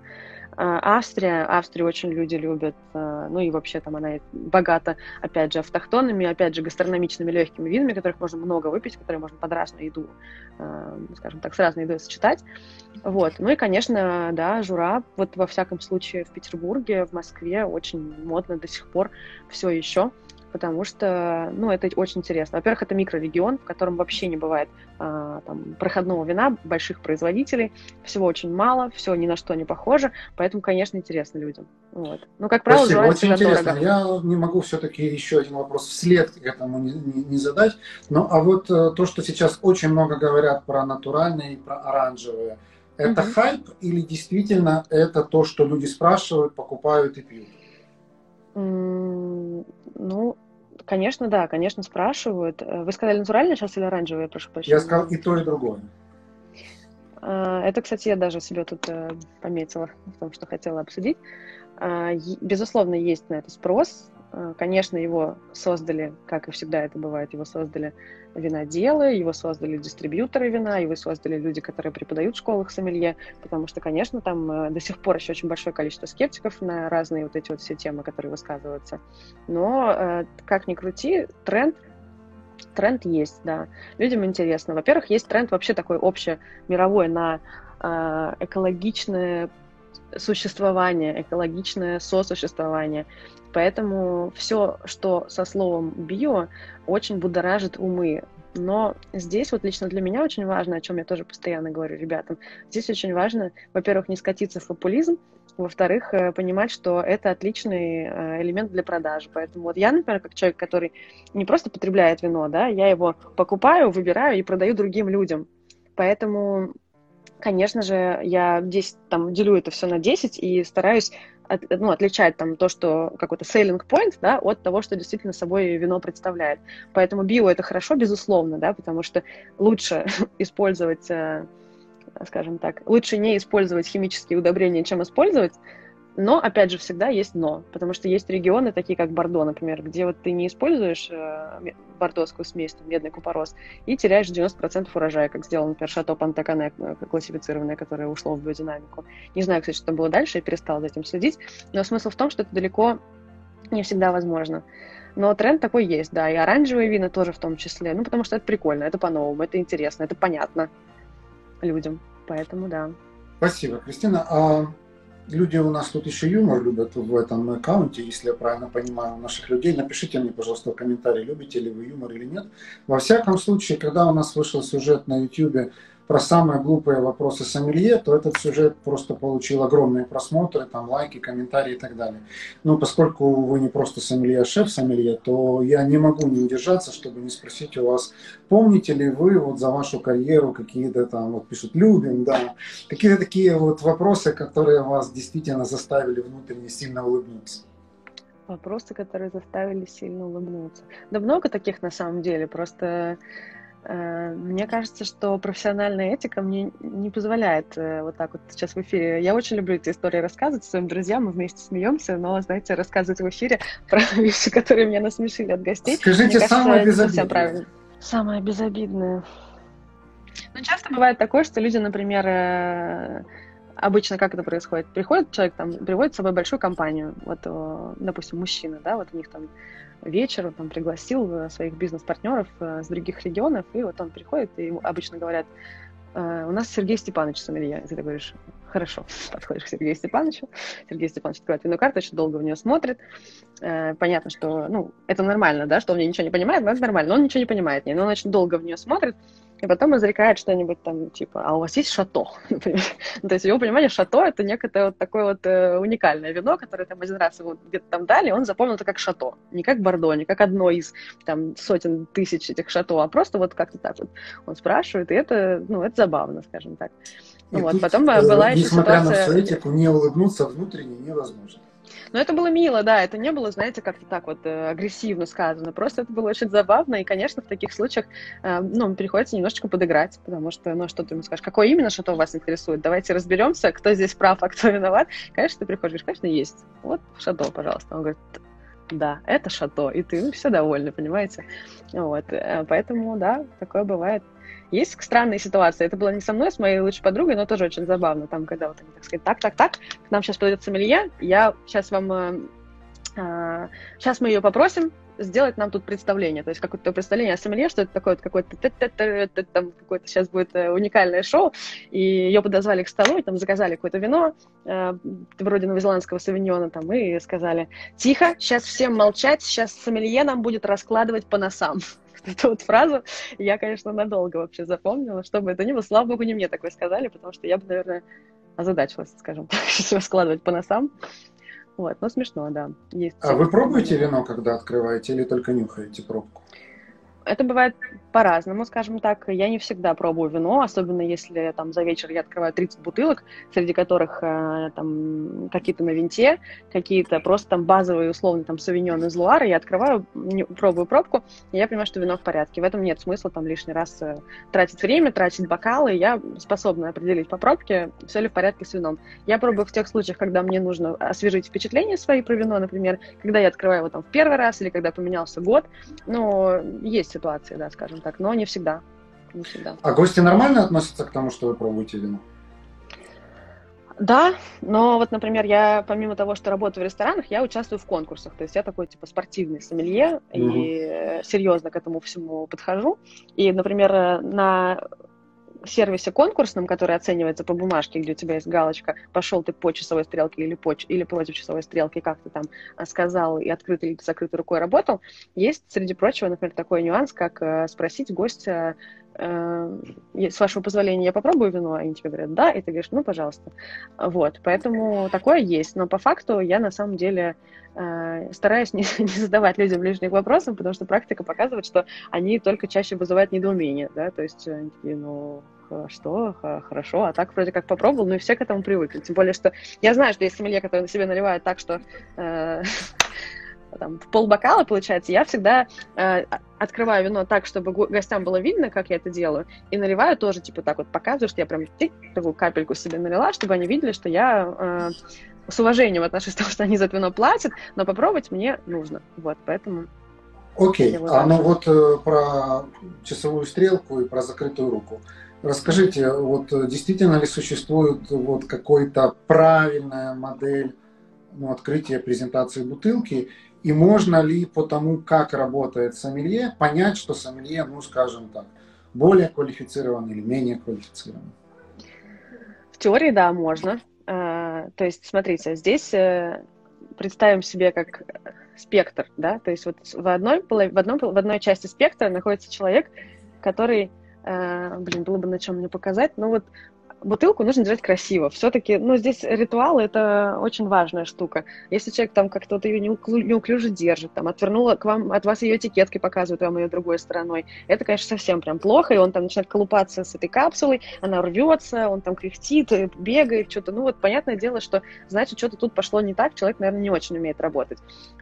А, Австрия, Австрию очень люди любят, а, ну и вообще там она богата, опять же, автохтонными, опять же, гастрономичными легкими винами, которых можно много выпить, которые можно под разную еду, а, скажем так, с разной едой сочетать. Вот. Ну и, конечно, да, Жура, вот во всяком случае в Петербурге, в Москве очень модно до сих пор все еще потому что, ну, это очень интересно. Во-первых, это микрорегион, в котором вообще не бывает а, там, проходного вина, больших производителей, всего очень мало, все ни на что не похоже, поэтому, конечно, интересно людям. Вот. Ну, как правило, Спасибо. Очень интересно. Дорого. Я не могу все-таки еще один вопрос вслед к этому не, не, не задать. Ну, а вот э, то, что сейчас очень много говорят про натуральные и про оранжевые, это угу. хайп или действительно это то, что люди спрашивают, покупают и пьют? Ну, конечно, да, конечно, спрашивают. Э, вы сказали натуральный сейчас или оранжевый, я прошу прощения? Я сказал и то, и другое. А, это, кстати, я даже себе тут э, пометила в том, что хотела обсудить. А, безусловно, есть на это спрос. А, конечно, его создали, как и всегда это бывает, его создали виноделы, его создали дистрибьюторы вина, его создали люди, которые преподают в школах сомелье, потому что, конечно, там э, до сих пор еще очень большое количество скептиков на разные вот эти вот все темы, которые высказываются. Но, э, как ни крути, тренд тренд есть, да. Людям интересно. Во-первых, есть тренд вообще такой общий мировой на э, экологичное существование, экологичное сосуществование. Поэтому все, что со словом био, очень будоражит умы. Но здесь вот лично для меня очень важно, о чем я тоже постоянно говорю ребятам, здесь очень важно, во-первых, не скатиться в популизм, во-вторых, э, понимать, что это отличный э, элемент для продажи. Поэтому вот я, например, как человек, который не просто потребляет вино, да, я его покупаю, выбираю и продаю другим людям. Поэтому конечно же, я 10, там, делю это все на 10 и стараюсь от, ну, отличать там то, что какой-то selling point, да, от того, что действительно собой вино представляет. Поэтому био это хорошо, безусловно, да, потому что лучше использовать э, скажем так, лучше не использовать химические удобрения, чем использовать, но, опять же, всегда есть но, потому что есть регионы, такие как Бордо, например, где вот ты не используешь э, бордоскую смесь, там, медный купорос, и теряешь 90% урожая, как сделал, например, Шато Пантакане э, классифицированное, которое ушло в биодинамику. Не знаю, кстати, что там было дальше, я перестала за этим следить, но смысл в том, что это далеко не всегда возможно. Но тренд такой есть, да, и оранжевые вина тоже в том числе, ну, потому что это прикольно, это по-новому, это интересно, это понятно людям, поэтому да. Спасибо, Кристина. А люди у нас тут еще юмор любят в этом аккаунте, если я правильно понимаю, наших людей. Напишите мне, пожалуйста, в комментарии, любите ли вы юмор или нет. Во всяком случае, когда у нас вышел сюжет на YouTube про самые глупые вопросы сомелье, то этот сюжет просто получил огромные просмотры, там лайки, комментарии и так далее. Но поскольку вы не просто сомелье, а шеф сомелье, то я не могу не удержаться, чтобы не спросить у вас, помните ли вы вот за вашу карьеру какие-то там, вот пишут, любим, да, какие-то такие вот вопросы, которые вас действительно заставили внутренне сильно улыбнуться. Вопросы, которые заставили сильно улыбнуться. Да много таких на самом деле, просто мне кажется, что профессиональная этика мне не позволяет э, вот так вот сейчас в эфире. Я очень люблю эти истории рассказывать своим друзьям, мы вместе смеемся, но, знаете, рассказывать в эфире про вещи, которые меня насмешили от гостей. Скажите мне самое кажется, безобидное. правильно. Самое безобидное. Ну, часто бывает такое, что люди, например, э, обычно как это происходит? Приходит человек, там, приводит с собой большую компанию, вот, э, допустим, мужчина, да, вот у них там вечер, он там пригласил э, своих бизнес-партнеров э, с других регионов, и вот он приходит, и обычно говорят, у нас Сергей Степанович сомелье. И ты говоришь, хорошо, подходишь к Сергею Степановичу. Сергей Степанович открывает винную карту, очень долго в нее смотрит. Понятно, что, ну, это нормально, да, что он мне ничего не понимает, но это нормально, но он ничего не понимает, но он очень долго в нее смотрит, и потом изрекает что-нибудь там, типа, а у вас есть шато? Ну, то есть, в его понимании, шато — это некое вот такое вот э, уникальное вино, которое там один раз ему где-то там дали, он запомнил это как шато. Не как бордо, не как одно из там сотен тысяч этих шато, а просто вот как-то так вот он спрашивает, и это, ну, это забавно, скажем так. И вот, тут, потом э, была еще ситуация... на всю этику, не улыбнуться внутренне невозможно. Но это было мило, да, это не было, знаете, как-то так вот э, агрессивно сказано, просто это было очень забавно, и, конечно, в таких случаях, э, ну, приходится немножечко подыграть, потому что, ну, что ты ему скажешь, какое именно что-то вас интересует, давайте разберемся, кто здесь прав, а кто виноват. Конечно, ты приходишь, конечно, есть, вот шато, пожалуйста. Он говорит, да, это шато, и ты, ну, все довольны, понимаете? Вот, э, поэтому, да, такое бывает. Есть странные ситуации. Это было не со мной, а с моей лучшей подругой, но тоже очень забавно. Там, когда вот они так сказать, так, так, так, к нам сейчас подойдет сомелье, я сейчас вам... Э, э, сейчас мы ее попросим сделать нам тут представление, то есть какое-то представление о сомелье, что это такое какое-то там какое-то сейчас будет э, уникальное шоу, и ее подозвали к столу, и там заказали какое-то вино, э, вроде новозеландского савиньона, там, и сказали, тихо, сейчас всем молчать, сейчас сомелье нам будет раскладывать по носам эту вот фразу я, конечно, надолго вообще запомнила, что бы это ни было. Слава богу, не мне такое сказали, потому что я бы, наверное, озадачилась, скажем так, все по носам. Вот, ну смешно, да. Есть а вы пробуете вино, когда открываете, или только нюхаете пробку? Это бывает по-разному, скажем так. Я не всегда пробую вино, особенно если там за вечер я открываю 30 бутылок, среди которых э, там какие-то на винте, какие-то просто там базовые, условно, там савиньон из Луары. Я открываю, пробую пробку, и я понимаю, что вино в порядке. В этом нет смысла там лишний раз э, тратить время, тратить бокалы. Я способна определить по пробке, все ли в порядке с вином. Я пробую в тех случаях, когда мне нужно освежить впечатления свои про вино, например, когда я открываю его там в первый раз или когда поменялся год. Но есть ситуации, да, скажем так, но не всегда. Не всегда. А гости нормально относятся к тому, что вы пробуете вино? Да, но вот, например, я помимо того, что работаю в ресторанах, я участвую в конкурсах. То есть я такой типа спортивный сомелье угу. и серьезно к этому всему подхожу. И, например, на сервисе конкурсном, который оценивается по бумажке, где у тебя есть галочка, пошел ты по часовой стрелке или, по, или против часовой стрелки, как ты там э, сказал, и открытой или закрытой рукой работал, есть, среди прочего, например, такой нюанс, как э, спросить гостя, с вашего позволения я попробую вино, они тебе говорят, да, и ты говоришь, ну, пожалуйста. Вот, поэтому такое есть, но по факту я на самом деле стараюсь не, не задавать людям лишних вопросов, потому что практика показывает, что они только чаще вызывают недоумение, да, то есть, ну, что, хорошо, а так вроде как попробовал, ну и все к этому привыкли. Тем более, что я знаю, что есть сомелье, которые на себе наливают так, что э, там, в полбокала, получается, я всегда э, открываю вино так, чтобы гостям было видно, как я это делаю, и наливаю тоже, типа, так вот показываю, что я прям тик, такую капельку себе налила, чтобы они видели, что я э, с уважением отношусь к тому, что они за это вино платят, но попробовать мне нужно. Вот, поэтому... Окей, okay. а ну вот э, про часовую стрелку и про закрытую руку. Расскажите, вот э, действительно ли существует вот какой-то правильная модель ну, открытия презентации бутылки, и можно ли по тому, как работает сомелье, понять, что сомелье, ну, скажем так, более квалифицирован или менее квалифицирован? В теории, да, можно. А, то есть, смотрите, здесь э, представим себе как спектр, да, то есть вот в одной, в, одном, в одной части спектра находится человек, который Э, блин, было бы на чем мне показать. Ну вот бутылку нужно держать красиво. Все-таки, ну, здесь ритуал – это очень важная штука. Если человек там как-то вот ее неуклюже держит, там, отвернула к вам, от вас ее этикеткой показывает вам ее другой стороной, это, конечно, совсем прям плохо, и он там начинает колупаться с этой капсулой, она рвется, он там кряхтит, э, бегает, что-то. Ну, вот понятное дело, что, значит, что-то тут пошло не так, человек, наверное, не очень умеет работать.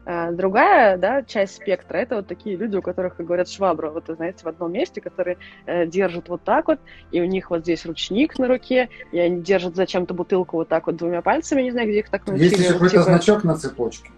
А другая, да, часть спектра – это вот такие люди, у которых, как говорят, швабра, вот, знаете, в одном месте, которые э, держат вот так вот, и у них вот здесь ручник на руке, руке, и они держат зачем-то бутылку вот так вот двумя пальцами, не знаю, где их так научили. Есть еще какой-то типа... значок на цепочке.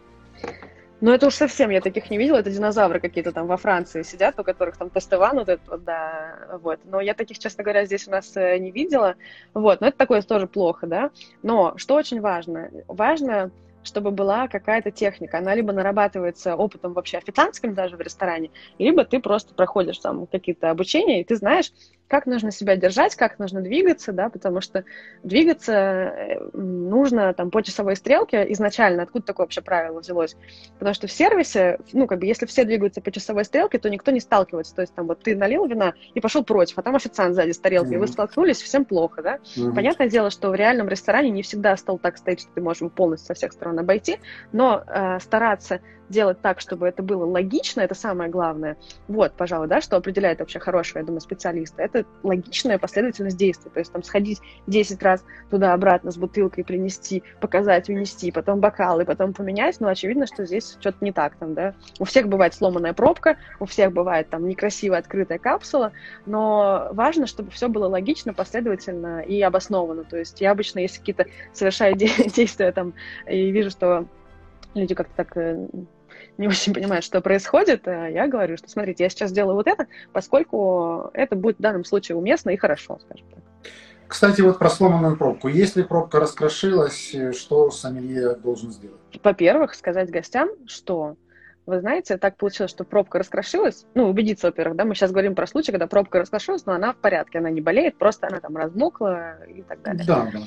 Ну, это уж совсем я таких не видела. Это динозавры какие-то там во Франции сидят, у которых там тестован вот этот вот, да, вот. Но я таких, честно говоря, здесь у нас э, не видела. Вот, но это такое тоже плохо, да. Но что очень важно? Важно чтобы была какая-то техника. Она либо нарабатывается опытом вообще официантским даже в ресторане, либо ты просто проходишь там какие-то обучения, и ты знаешь, как нужно себя держать, как нужно двигаться, да, потому что двигаться э, нужно там по часовой стрелке изначально, откуда такое вообще правило взялось, потому что в сервисе, ну, как бы, если все двигаются по часовой стрелке, то никто не сталкивается, то есть там вот ты налил вина и пошел против, а там официант сзади с тарелкой, mm-hmm. вы столкнулись, всем плохо, да. Mm-hmm. Понятное дело, что в реальном ресторане не всегда стол так стоит, что ты можешь полностью со всех сторон обойти, но э, стараться делать так, чтобы это было логично, это самое главное. Вот, пожалуй, да, что определяет вообще хорошего, я думаю, специалиста. Это логичная последовательность действий. То есть там сходить 10 раз туда-обратно с бутылкой, принести, показать, унести, потом бокалы, потом поменять. Ну, очевидно, что здесь что-то не так там, да. У всех бывает сломанная пробка, у всех бывает там некрасивая открытая капсула, но важно, чтобы все было логично, последовательно и обоснованно. То есть я обычно, если какие-то совершаю действия там и вижу, что люди как-то так э, не очень понимают, что происходит, а я говорю, что смотрите, я сейчас делаю вот это, поскольку это будет в данном случае уместно и хорошо, скажем так. Кстати, вот про сломанную пробку. Если пробка раскрошилась, что сомелье должен сделать? Во-первых, сказать гостям, что вы знаете, так получилось, что пробка раскрошилась. Ну, убедиться, во-первых, да, мы сейчас говорим про случай, когда пробка раскрошилась, но она в порядке, она не болеет, просто она там размокла и так далее. Да, да.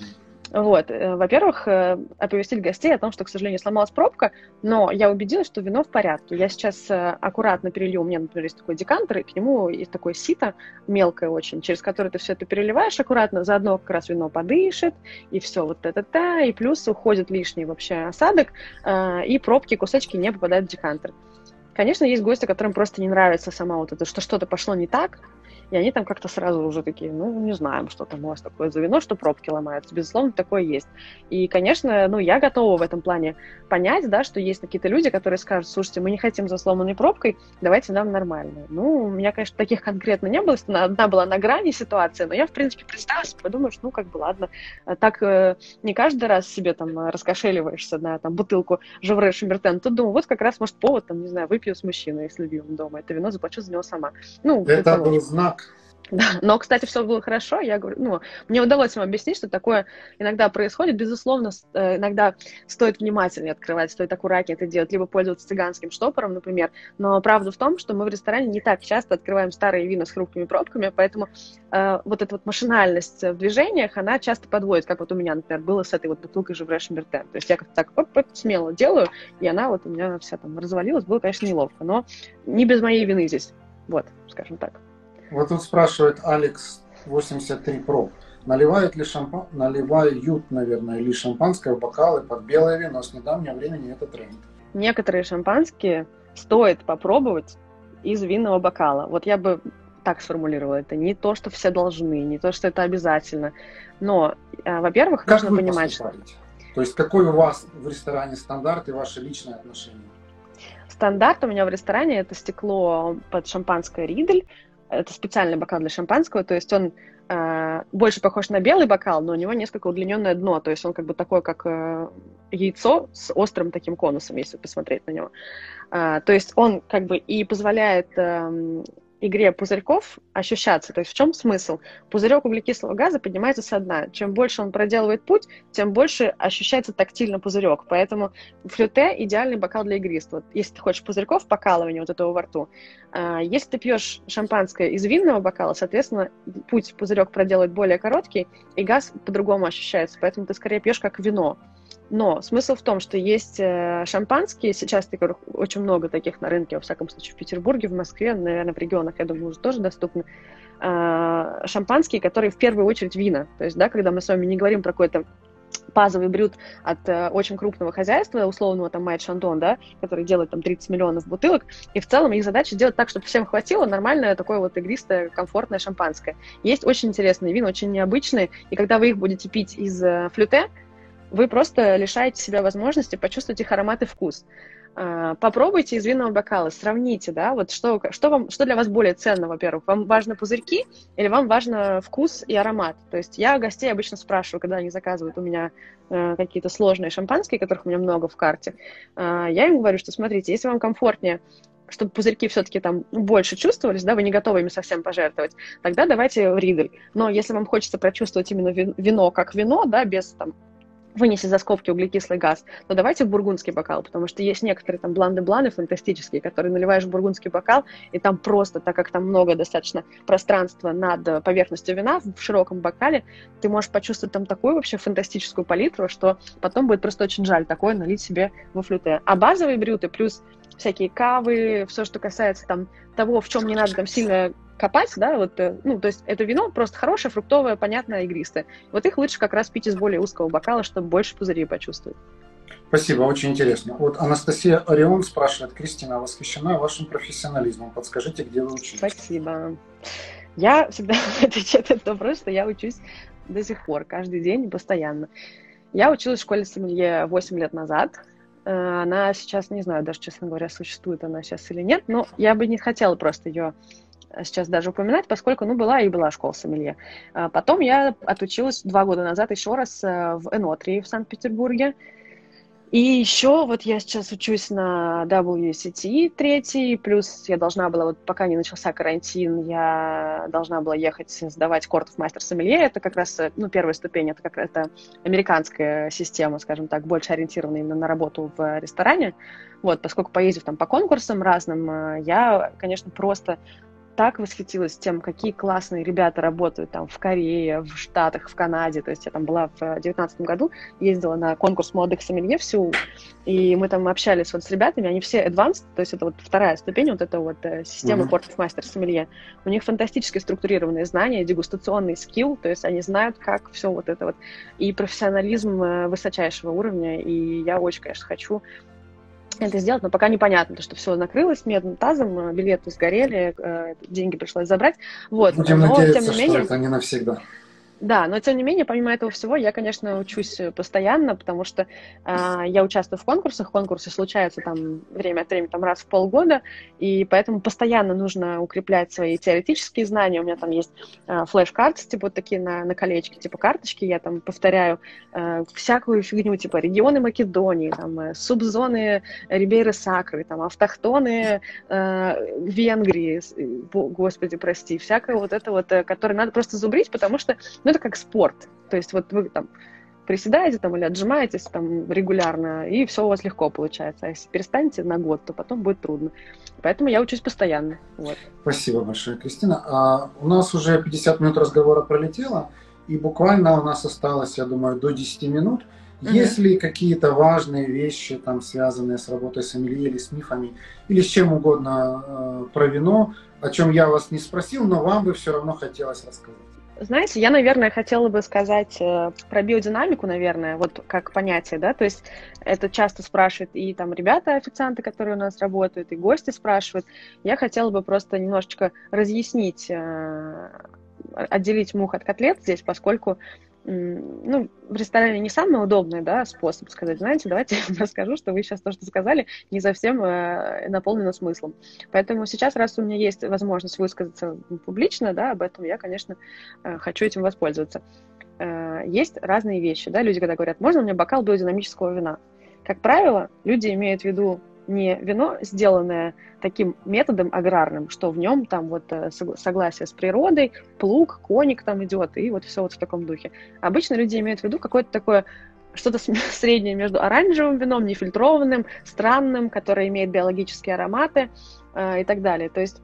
Вот, э, во-первых, э, оповестить гостей о том, что, к сожалению, сломалась пробка, но я убедилась, что вино в порядке. Я сейчас э, аккуратно перелью, у меня, например, есть такой декантер, и к нему есть такое сито, мелкое очень, через которое ты все это переливаешь аккуратно, заодно как раз вино подышит, и все вот это-та, и плюс уходит лишний вообще осадок, и пробки, кусочки не попадают в декантер. Конечно, есть гости, которым просто не нравится сама вот это, что что-то пошло не так, и они там как-то сразу уже такие, ну, не знаем, что там у вас такое за вино, что пробки ломаются. Безусловно, такое есть. И, конечно, ну, я готова в этом плане понять, да, что есть какие-то люди, которые скажут, слушайте, мы не хотим за сломанной пробкой, давайте нам нормальную. Ну, у меня, конечно, таких конкретно не было, одна была на грани ситуации, но я, в принципе, представилась, подумаешь, ну, как бы, ладно, так э, не каждый раз себе там раскошеливаешься на там бутылку Жевре Шумертен. Тут думаю, вот как раз, может, повод, там, не знаю, выпью с мужчиной, с любимым дома, это вино заплачу за него сама. Ну, это был знак. Да, но, кстати, все было хорошо. Я говорю, ну, мне удалось им объяснить, что такое иногда происходит. Безусловно, э, иногда стоит внимательнее открывать, стоит аккуратнее это делать, либо пользоваться цыганским штопором, например. Но правда в том, что мы в ресторане не так часто открываем старые вина с хрупкими пробками, поэтому э, вот эта вот машинальность в движениях, она часто подводит, как вот у меня, например, было с этой вот бутылкой Живре Шамбертен. То есть я как-то так оп, оп, смело делаю, и она вот у меня вся там развалилась. Было, конечно, неловко, но не без моей вины здесь. Вот, скажем так. Вот тут спрашивает Алекс 83 Pro. Наливают ли шампан... наливают, наверное, ли шампанское в бокалы под белое вино? С недавнего времени это тренд. Некоторые шампанские стоит попробовать из винного бокала. Вот я бы так сформулировала это. Не то, что все должны, не то, что это обязательно. Но, э, во-первых, как нужно понимать, что... То есть какой у вас в ресторане стандарт и ваши личные отношения? Стандарт у меня в ресторане это стекло под шампанское Ридель это специальный бокал для шампанского, то есть он э, больше похож на белый бокал, но у него несколько удлиненное дно, то есть он как бы такой, как э, яйцо с острым таким конусом, если посмотреть на него. Э, то есть он как бы и позволяет э, игре пузырьков ощущаться. То есть в чем смысл? Пузырек углекислого газа поднимается со дна. Чем больше он проделывает путь, тем больше ощущается тактильно пузырек. Поэтому флюте – идеальный бокал для игристого. Если ты хочешь пузырьков, покалывания вот этого во рту. А, если ты пьешь шампанское из винного бокала, соответственно, путь пузырек проделает более короткий, и газ по-другому ощущается. Поэтому ты скорее пьешь как вино. Но смысл в том, что есть э, шампанские, сейчас таких очень много таких на рынке, во всяком случае в Петербурге, в Москве, наверное, в регионах, я думаю, уже тоже доступны, э, шампанские, которые в первую очередь вина. То есть, да, когда мы с вами не говорим про какой-то базовый брют от э, очень крупного хозяйства, условного там Майт Шандон, да, который делает там 30 миллионов бутылок, и в целом их задача сделать так, чтобы всем хватило нормальное такое вот игристое, комфортное шампанское. Есть очень интересные вина, очень необычные, и когда вы их будете пить из э, флюте, вы просто лишаете себя возможности почувствовать их аромат и вкус. А, попробуйте из винного бокала, сравните, да, вот что, что, вам, что для вас более ценно, во-первых, вам важно пузырьки или вам важно вкус и аромат? То есть я гостей обычно спрашиваю, когда они заказывают у меня э, какие-то сложные шампанские, которых у меня много в карте, э, я им говорю, что смотрите, если вам комфортнее чтобы пузырьки все-таки там больше чувствовались, да, вы не готовы ими совсем пожертвовать, тогда давайте в Ридель. Но если вам хочется прочувствовать именно вино как вино, да, без там вынеси за скобки углекислый газ, то давайте в бургундский бокал, потому что есть некоторые там бланды-бланы фантастические, которые наливаешь в бургундский бокал, и там просто, так как там много достаточно пространства над поверхностью вина в широком бокале, ты можешь почувствовать там такую вообще фантастическую палитру, что потом будет просто очень жаль такое налить себе во флюте. А базовые брюты плюс всякие кавы, все, что касается там того, в чем не надо там сильно копать, да, вот, э, ну, то есть это вино просто хорошее, фруктовое, понятное, игристое. Вот их лучше как раз пить из более узкого бокала, чтобы больше пузырей почувствовать. Спасибо, очень интересно. Вот Анастасия Орион спрашивает, Кристина, восхищена вашим профессионализмом. Подскажите, где вы учились? Спасибо. Я всегда отвечаю на этот вопрос, что я учусь до сих пор, каждый день, постоянно. Я училась в школе сомелье 8 лет назад. Э, она сейчас, не знаю даже, честно говоря, существует она сейчас или нет, но я бы не хотела просто ее сейчас даже упоминать, поскольку, ну, была и была школа сомелье. А потом я отучилась два года назад еще раз э, в Энотри в Санкт-Петербурге. И еще вот я сейчас учусь на WCT третий, плюс я должна была, вот пока не начался карантин, я должна была ехать сдавать кортов мастер сомелье. Это как раз, э, ну, первая ступень, это как это американская система, скажем так, больше ориентирована именно на работу в ресторане. Вот, поскольку поездив там по конкурсам разным, э, я, конечно, просто так восхитилась тем, какие классные ребята работают там в Корее, в Штатах, в Канаде. То есть я там была в девятнадцатом году, ездила на конкурс молодых сомелье в Сеул, и мы там общались вот с ребятами, они все advanced, то есть это вот вторая ступень, вот эта вот э, система mm-hmm. портов мастер сомелье. У них фантастически структурированные знания, дегустационный скилл, то есть они знают, как все вот это вот, и профессионализм э, высочайшего уровня, и я очень, конечно, хочу это сделать, но пока непонятно, потому что все накрылось медным тазом, э, билеты сгорели, э, деньги пришлось забрать. Вот. Будем но, надеяться, тем не менее, что это не навсегда. Да, но тем не менее, помимо этого всего, я, конечно, учусь постоянно, потому что э, я участвую в конкурсах, конкурсы случаются там время от времени, там раз в полгода, и поэтому постоянно нужно укреплять свои теоретические знания. У меня там есть э, флеш-карты, типа вот такие на, на колечке, типа карточки, я там повторяю э, всякую фигню, типа регионы Македонии, там, э, субзоны Рибейры Сакры, там, автохтоны э, Венгрии, господи, прости, всякое вот это вот, э, которое надо просто зубрить, потому что ну, это как спорт. То есть вот вы там приседаете там или отжимаетесь там регулярно, и все у вас легко получается. А если перестанете на год, то потом будет трудно. Поэтому я учусь постоянно. Вот. Спасибо большое, Кристина. А у нас уже 50 минут разговора пролетело, и буквально у нас осталось, я думаю, до 10 минут. Угу. Есть ли какие-то важные вещи, там, связанные с работой с Амелье или с мифами, или с чем угодно э, про вино, о чем я вас не спросил, но вам бы все равно хотелось рассказать? Знаете, я, наверное, хотела бы сказать э, про биодинамику, наверное, вот как понятие, да, то есть это часто спрашивают и там ребята, официанты, которые у нас работают, и гости спрашивают. Я хотела бы просто немножечко разъяснить, э, отделить мух от котлет здесь, поскольку ну, в ресторане не самый удобный да, способ сказать, знаете, давайте я расскажу, что вы сейчас то, что сказали, не совсем э, наполнено смыслом. Поэтому сейчас, раз у меня есть возможность высказаться публично да, об этом, я, конечно, э, хочу этим воспользоваться. Э, есть разные вещи. Да? Люди, когда говорят, можно мне бокал биодинамического вина? Как правило, люди имеют в виду не вино, сделанное таким методом аграрным, что в нем там вот э, согласие с природой, плуг, коник там идет, и вот все вот в таком духе. Обычно люди имеют в виду какое-то такое что-то среднее между оранжевым вином, нефильтрованным, странным, которое имеет биологические ароматы э, и так далее. То есть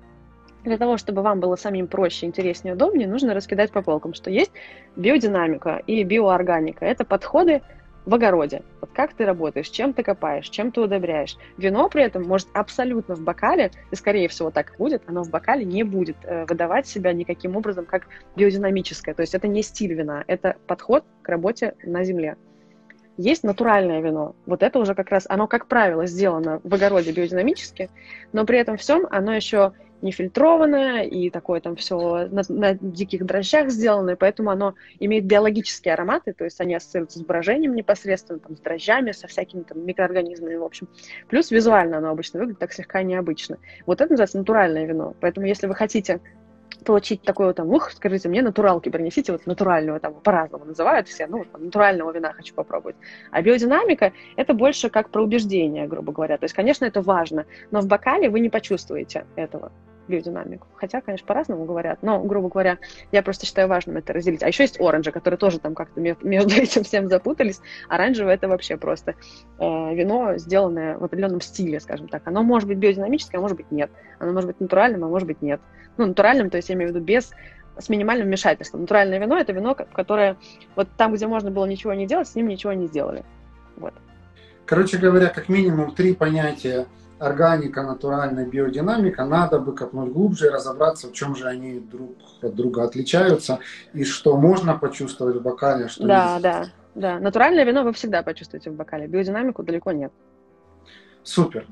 для того, чтобы вам было самим проще, интереснее, удобнее, нужно раскидать по полкам, что есть биодинамика и биоорганика. Это подходы в огороде. Вот как ты работаешь, чем ты копаешь, чем ты удобряешь. Вино при этом может абсолютно в бокале, и скорее всего так будет, оно в бокале не будет э, выдавать себя никаким образом как биодинамическое. То есть это не стиль вина, это подход к работе на земле. Есть натуральное вино. Вот это уже как раз, оно, как правило, сделано в огороде биодинамически, но при этом всем оно еще нефильтрованное и такое там все на, на диких дрожжах сделанное, поэтому оно имеет биологические ароматы, то есть они ассоциируются с брожением непосредственно, там, с дрожжами, со всякими там микроорганизмами, в общем. Плюс визуально оно обычно выглядит так слегка необычно. Вот это называется натуральное вино. Поэтому если вы хотите получить такое там, ух, скажите мне, натуралки принесите, вот натурального, там по-разному называют все, ну, вот, натурального вина хочу попробовать. А биодинамика – это больше как про убеждение, грубо говоря. То есть, конечно, это важно, но в бокале вы не почувствуете этого биодинамику. Хотя, конечно, по-разному говорят, но, грубо говоря, я просто считаю важным это разделить. А еще есть оранжи, которые тоже там как-то между этим всем запутались. Оранжевое это вообще просто э, вино, сделанное в определенном стиле, скажем так. Оно может быть биодинамическое, а может быть нет. Оно может быть натуральным, а может быть нет. Ну, натуральным, то есть я имею в виду без с минимальным вмешательством. Натуральное вино – это вино, которое вот там, где можно было ничего не делать, с ним ничего не сделали. Вот. Короче говоря, как минимум три понятия органика, натуральная биодинамика, надо бы копнуть глубже и разобраться, в чем же они друг от друга отличаются, и что можно почувствовать в бокале, что Да, есть. да, да. Натуральное вино вы всегда почувствуете в бокале, биодинамику далеко нет. Супер.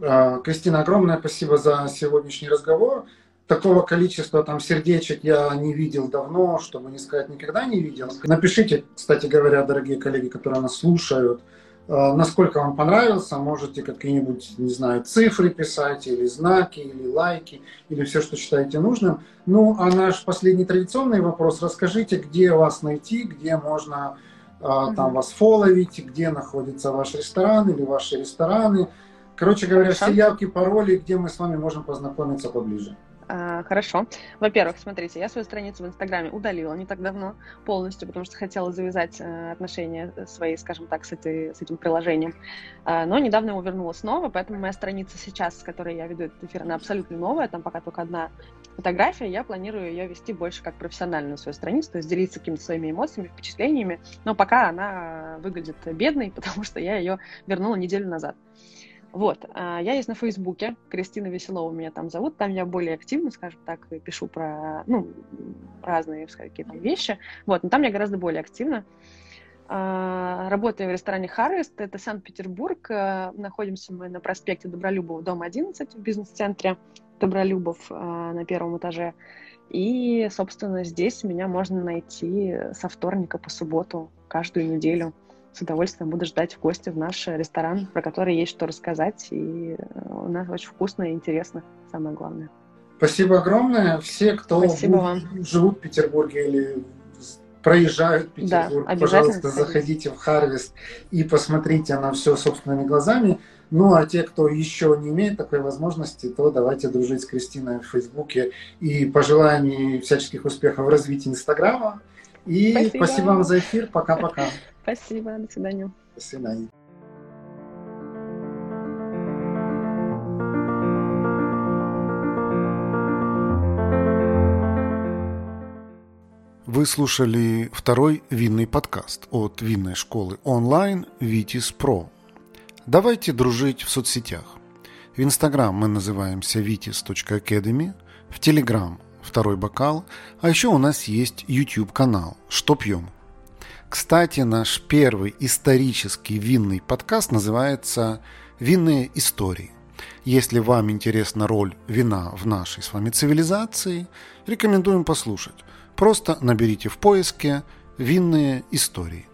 А, Кристина, огромное спасибо за сегодняшний разговор. Такого количества там сердечек я не видел давно, чтобы не сказать никогда не видел. Напишите, кстати говоря, дорогие коллеги, которые нас слушают, насколько вам понравился, можете какие-нибудь, не знаю, цифры писать, или знаки, или лайки, или все, что считаете нужным. Ну, а наш последний традиционный вопрос, расскажите, где вас найти, где можно э, там вас фоловить, где находится ваш ресторан или ваши рестораны. Короче говоря, все явки, пароли, где мы с вами можем познакомиться поближе. А, хорошо. Во-первых, смотрите, я свою страницу в Инстаграме удалила не так давно полностью, потому что хотела завязать э, отношения свои, скажем так, с, этой, с этим приложением. А, но недавно его вернула снова, поэтому моя страница сейчас, с которой я веду этот эфир, она абсолютно новая, там пока только одна фотография, я планирую ее вести больше как профессиональную свою страницу, то есть делиться какими-то своими эмоциями, впечатлениями, но пока она выглядит бедной, потому что я ее вернула неделю назад. Вот, а, я есть на Фейсбуке, Кристина Веселова меня там зовут, там я более активно, скажем так, пишу про, ну, разные какие там вещи, вот, но там я гораздо более активно. А, работаю в ресторане Harvest, это Санкт-Петербург, а, находимся мы на проспекте Добролюбов, дом 11 в бизнес-центре Добролюбов на первом этаже. И, собственно, здесь меня можно найти со вторника по субботу каждую неделю с удовольствием буду ждать в гости в наш ресторан, про который есть что рассказать. И э, у нас очень вкусно и интересно, самое главное. Спасибо огромное. Все, кто живут в Петербурге или проезжают Петербург, да, пожалуйста, заходите в Харвест и посмотрите на все собственными глазами. Ну, а те, кто еще не имеет такой возможности, то давайте дружить с Кристиной в Фейсбуке и пожелаем ей всяческих успехов в развитии Инстаграма. И спасибо, спасибо вам за эфир. Пока-пока. Спасибо, до свидания. До свидания. Вы слушали второй винный подкаст от винной школы онлайн Витис Про. Давайте дружить в соцсетях. В Инстаграм мы называемся vitis.academy, в Телеграм второй бокал, а еще у нас есть YouTube канал «Что пьем?». Кстати, наш первый исторический винный подкаст называется «Винные истории». Если вам интересна роль вина в нашей с вами цивилизации, рекомендуем послушать. Просто наберите в поиске «Винные истории».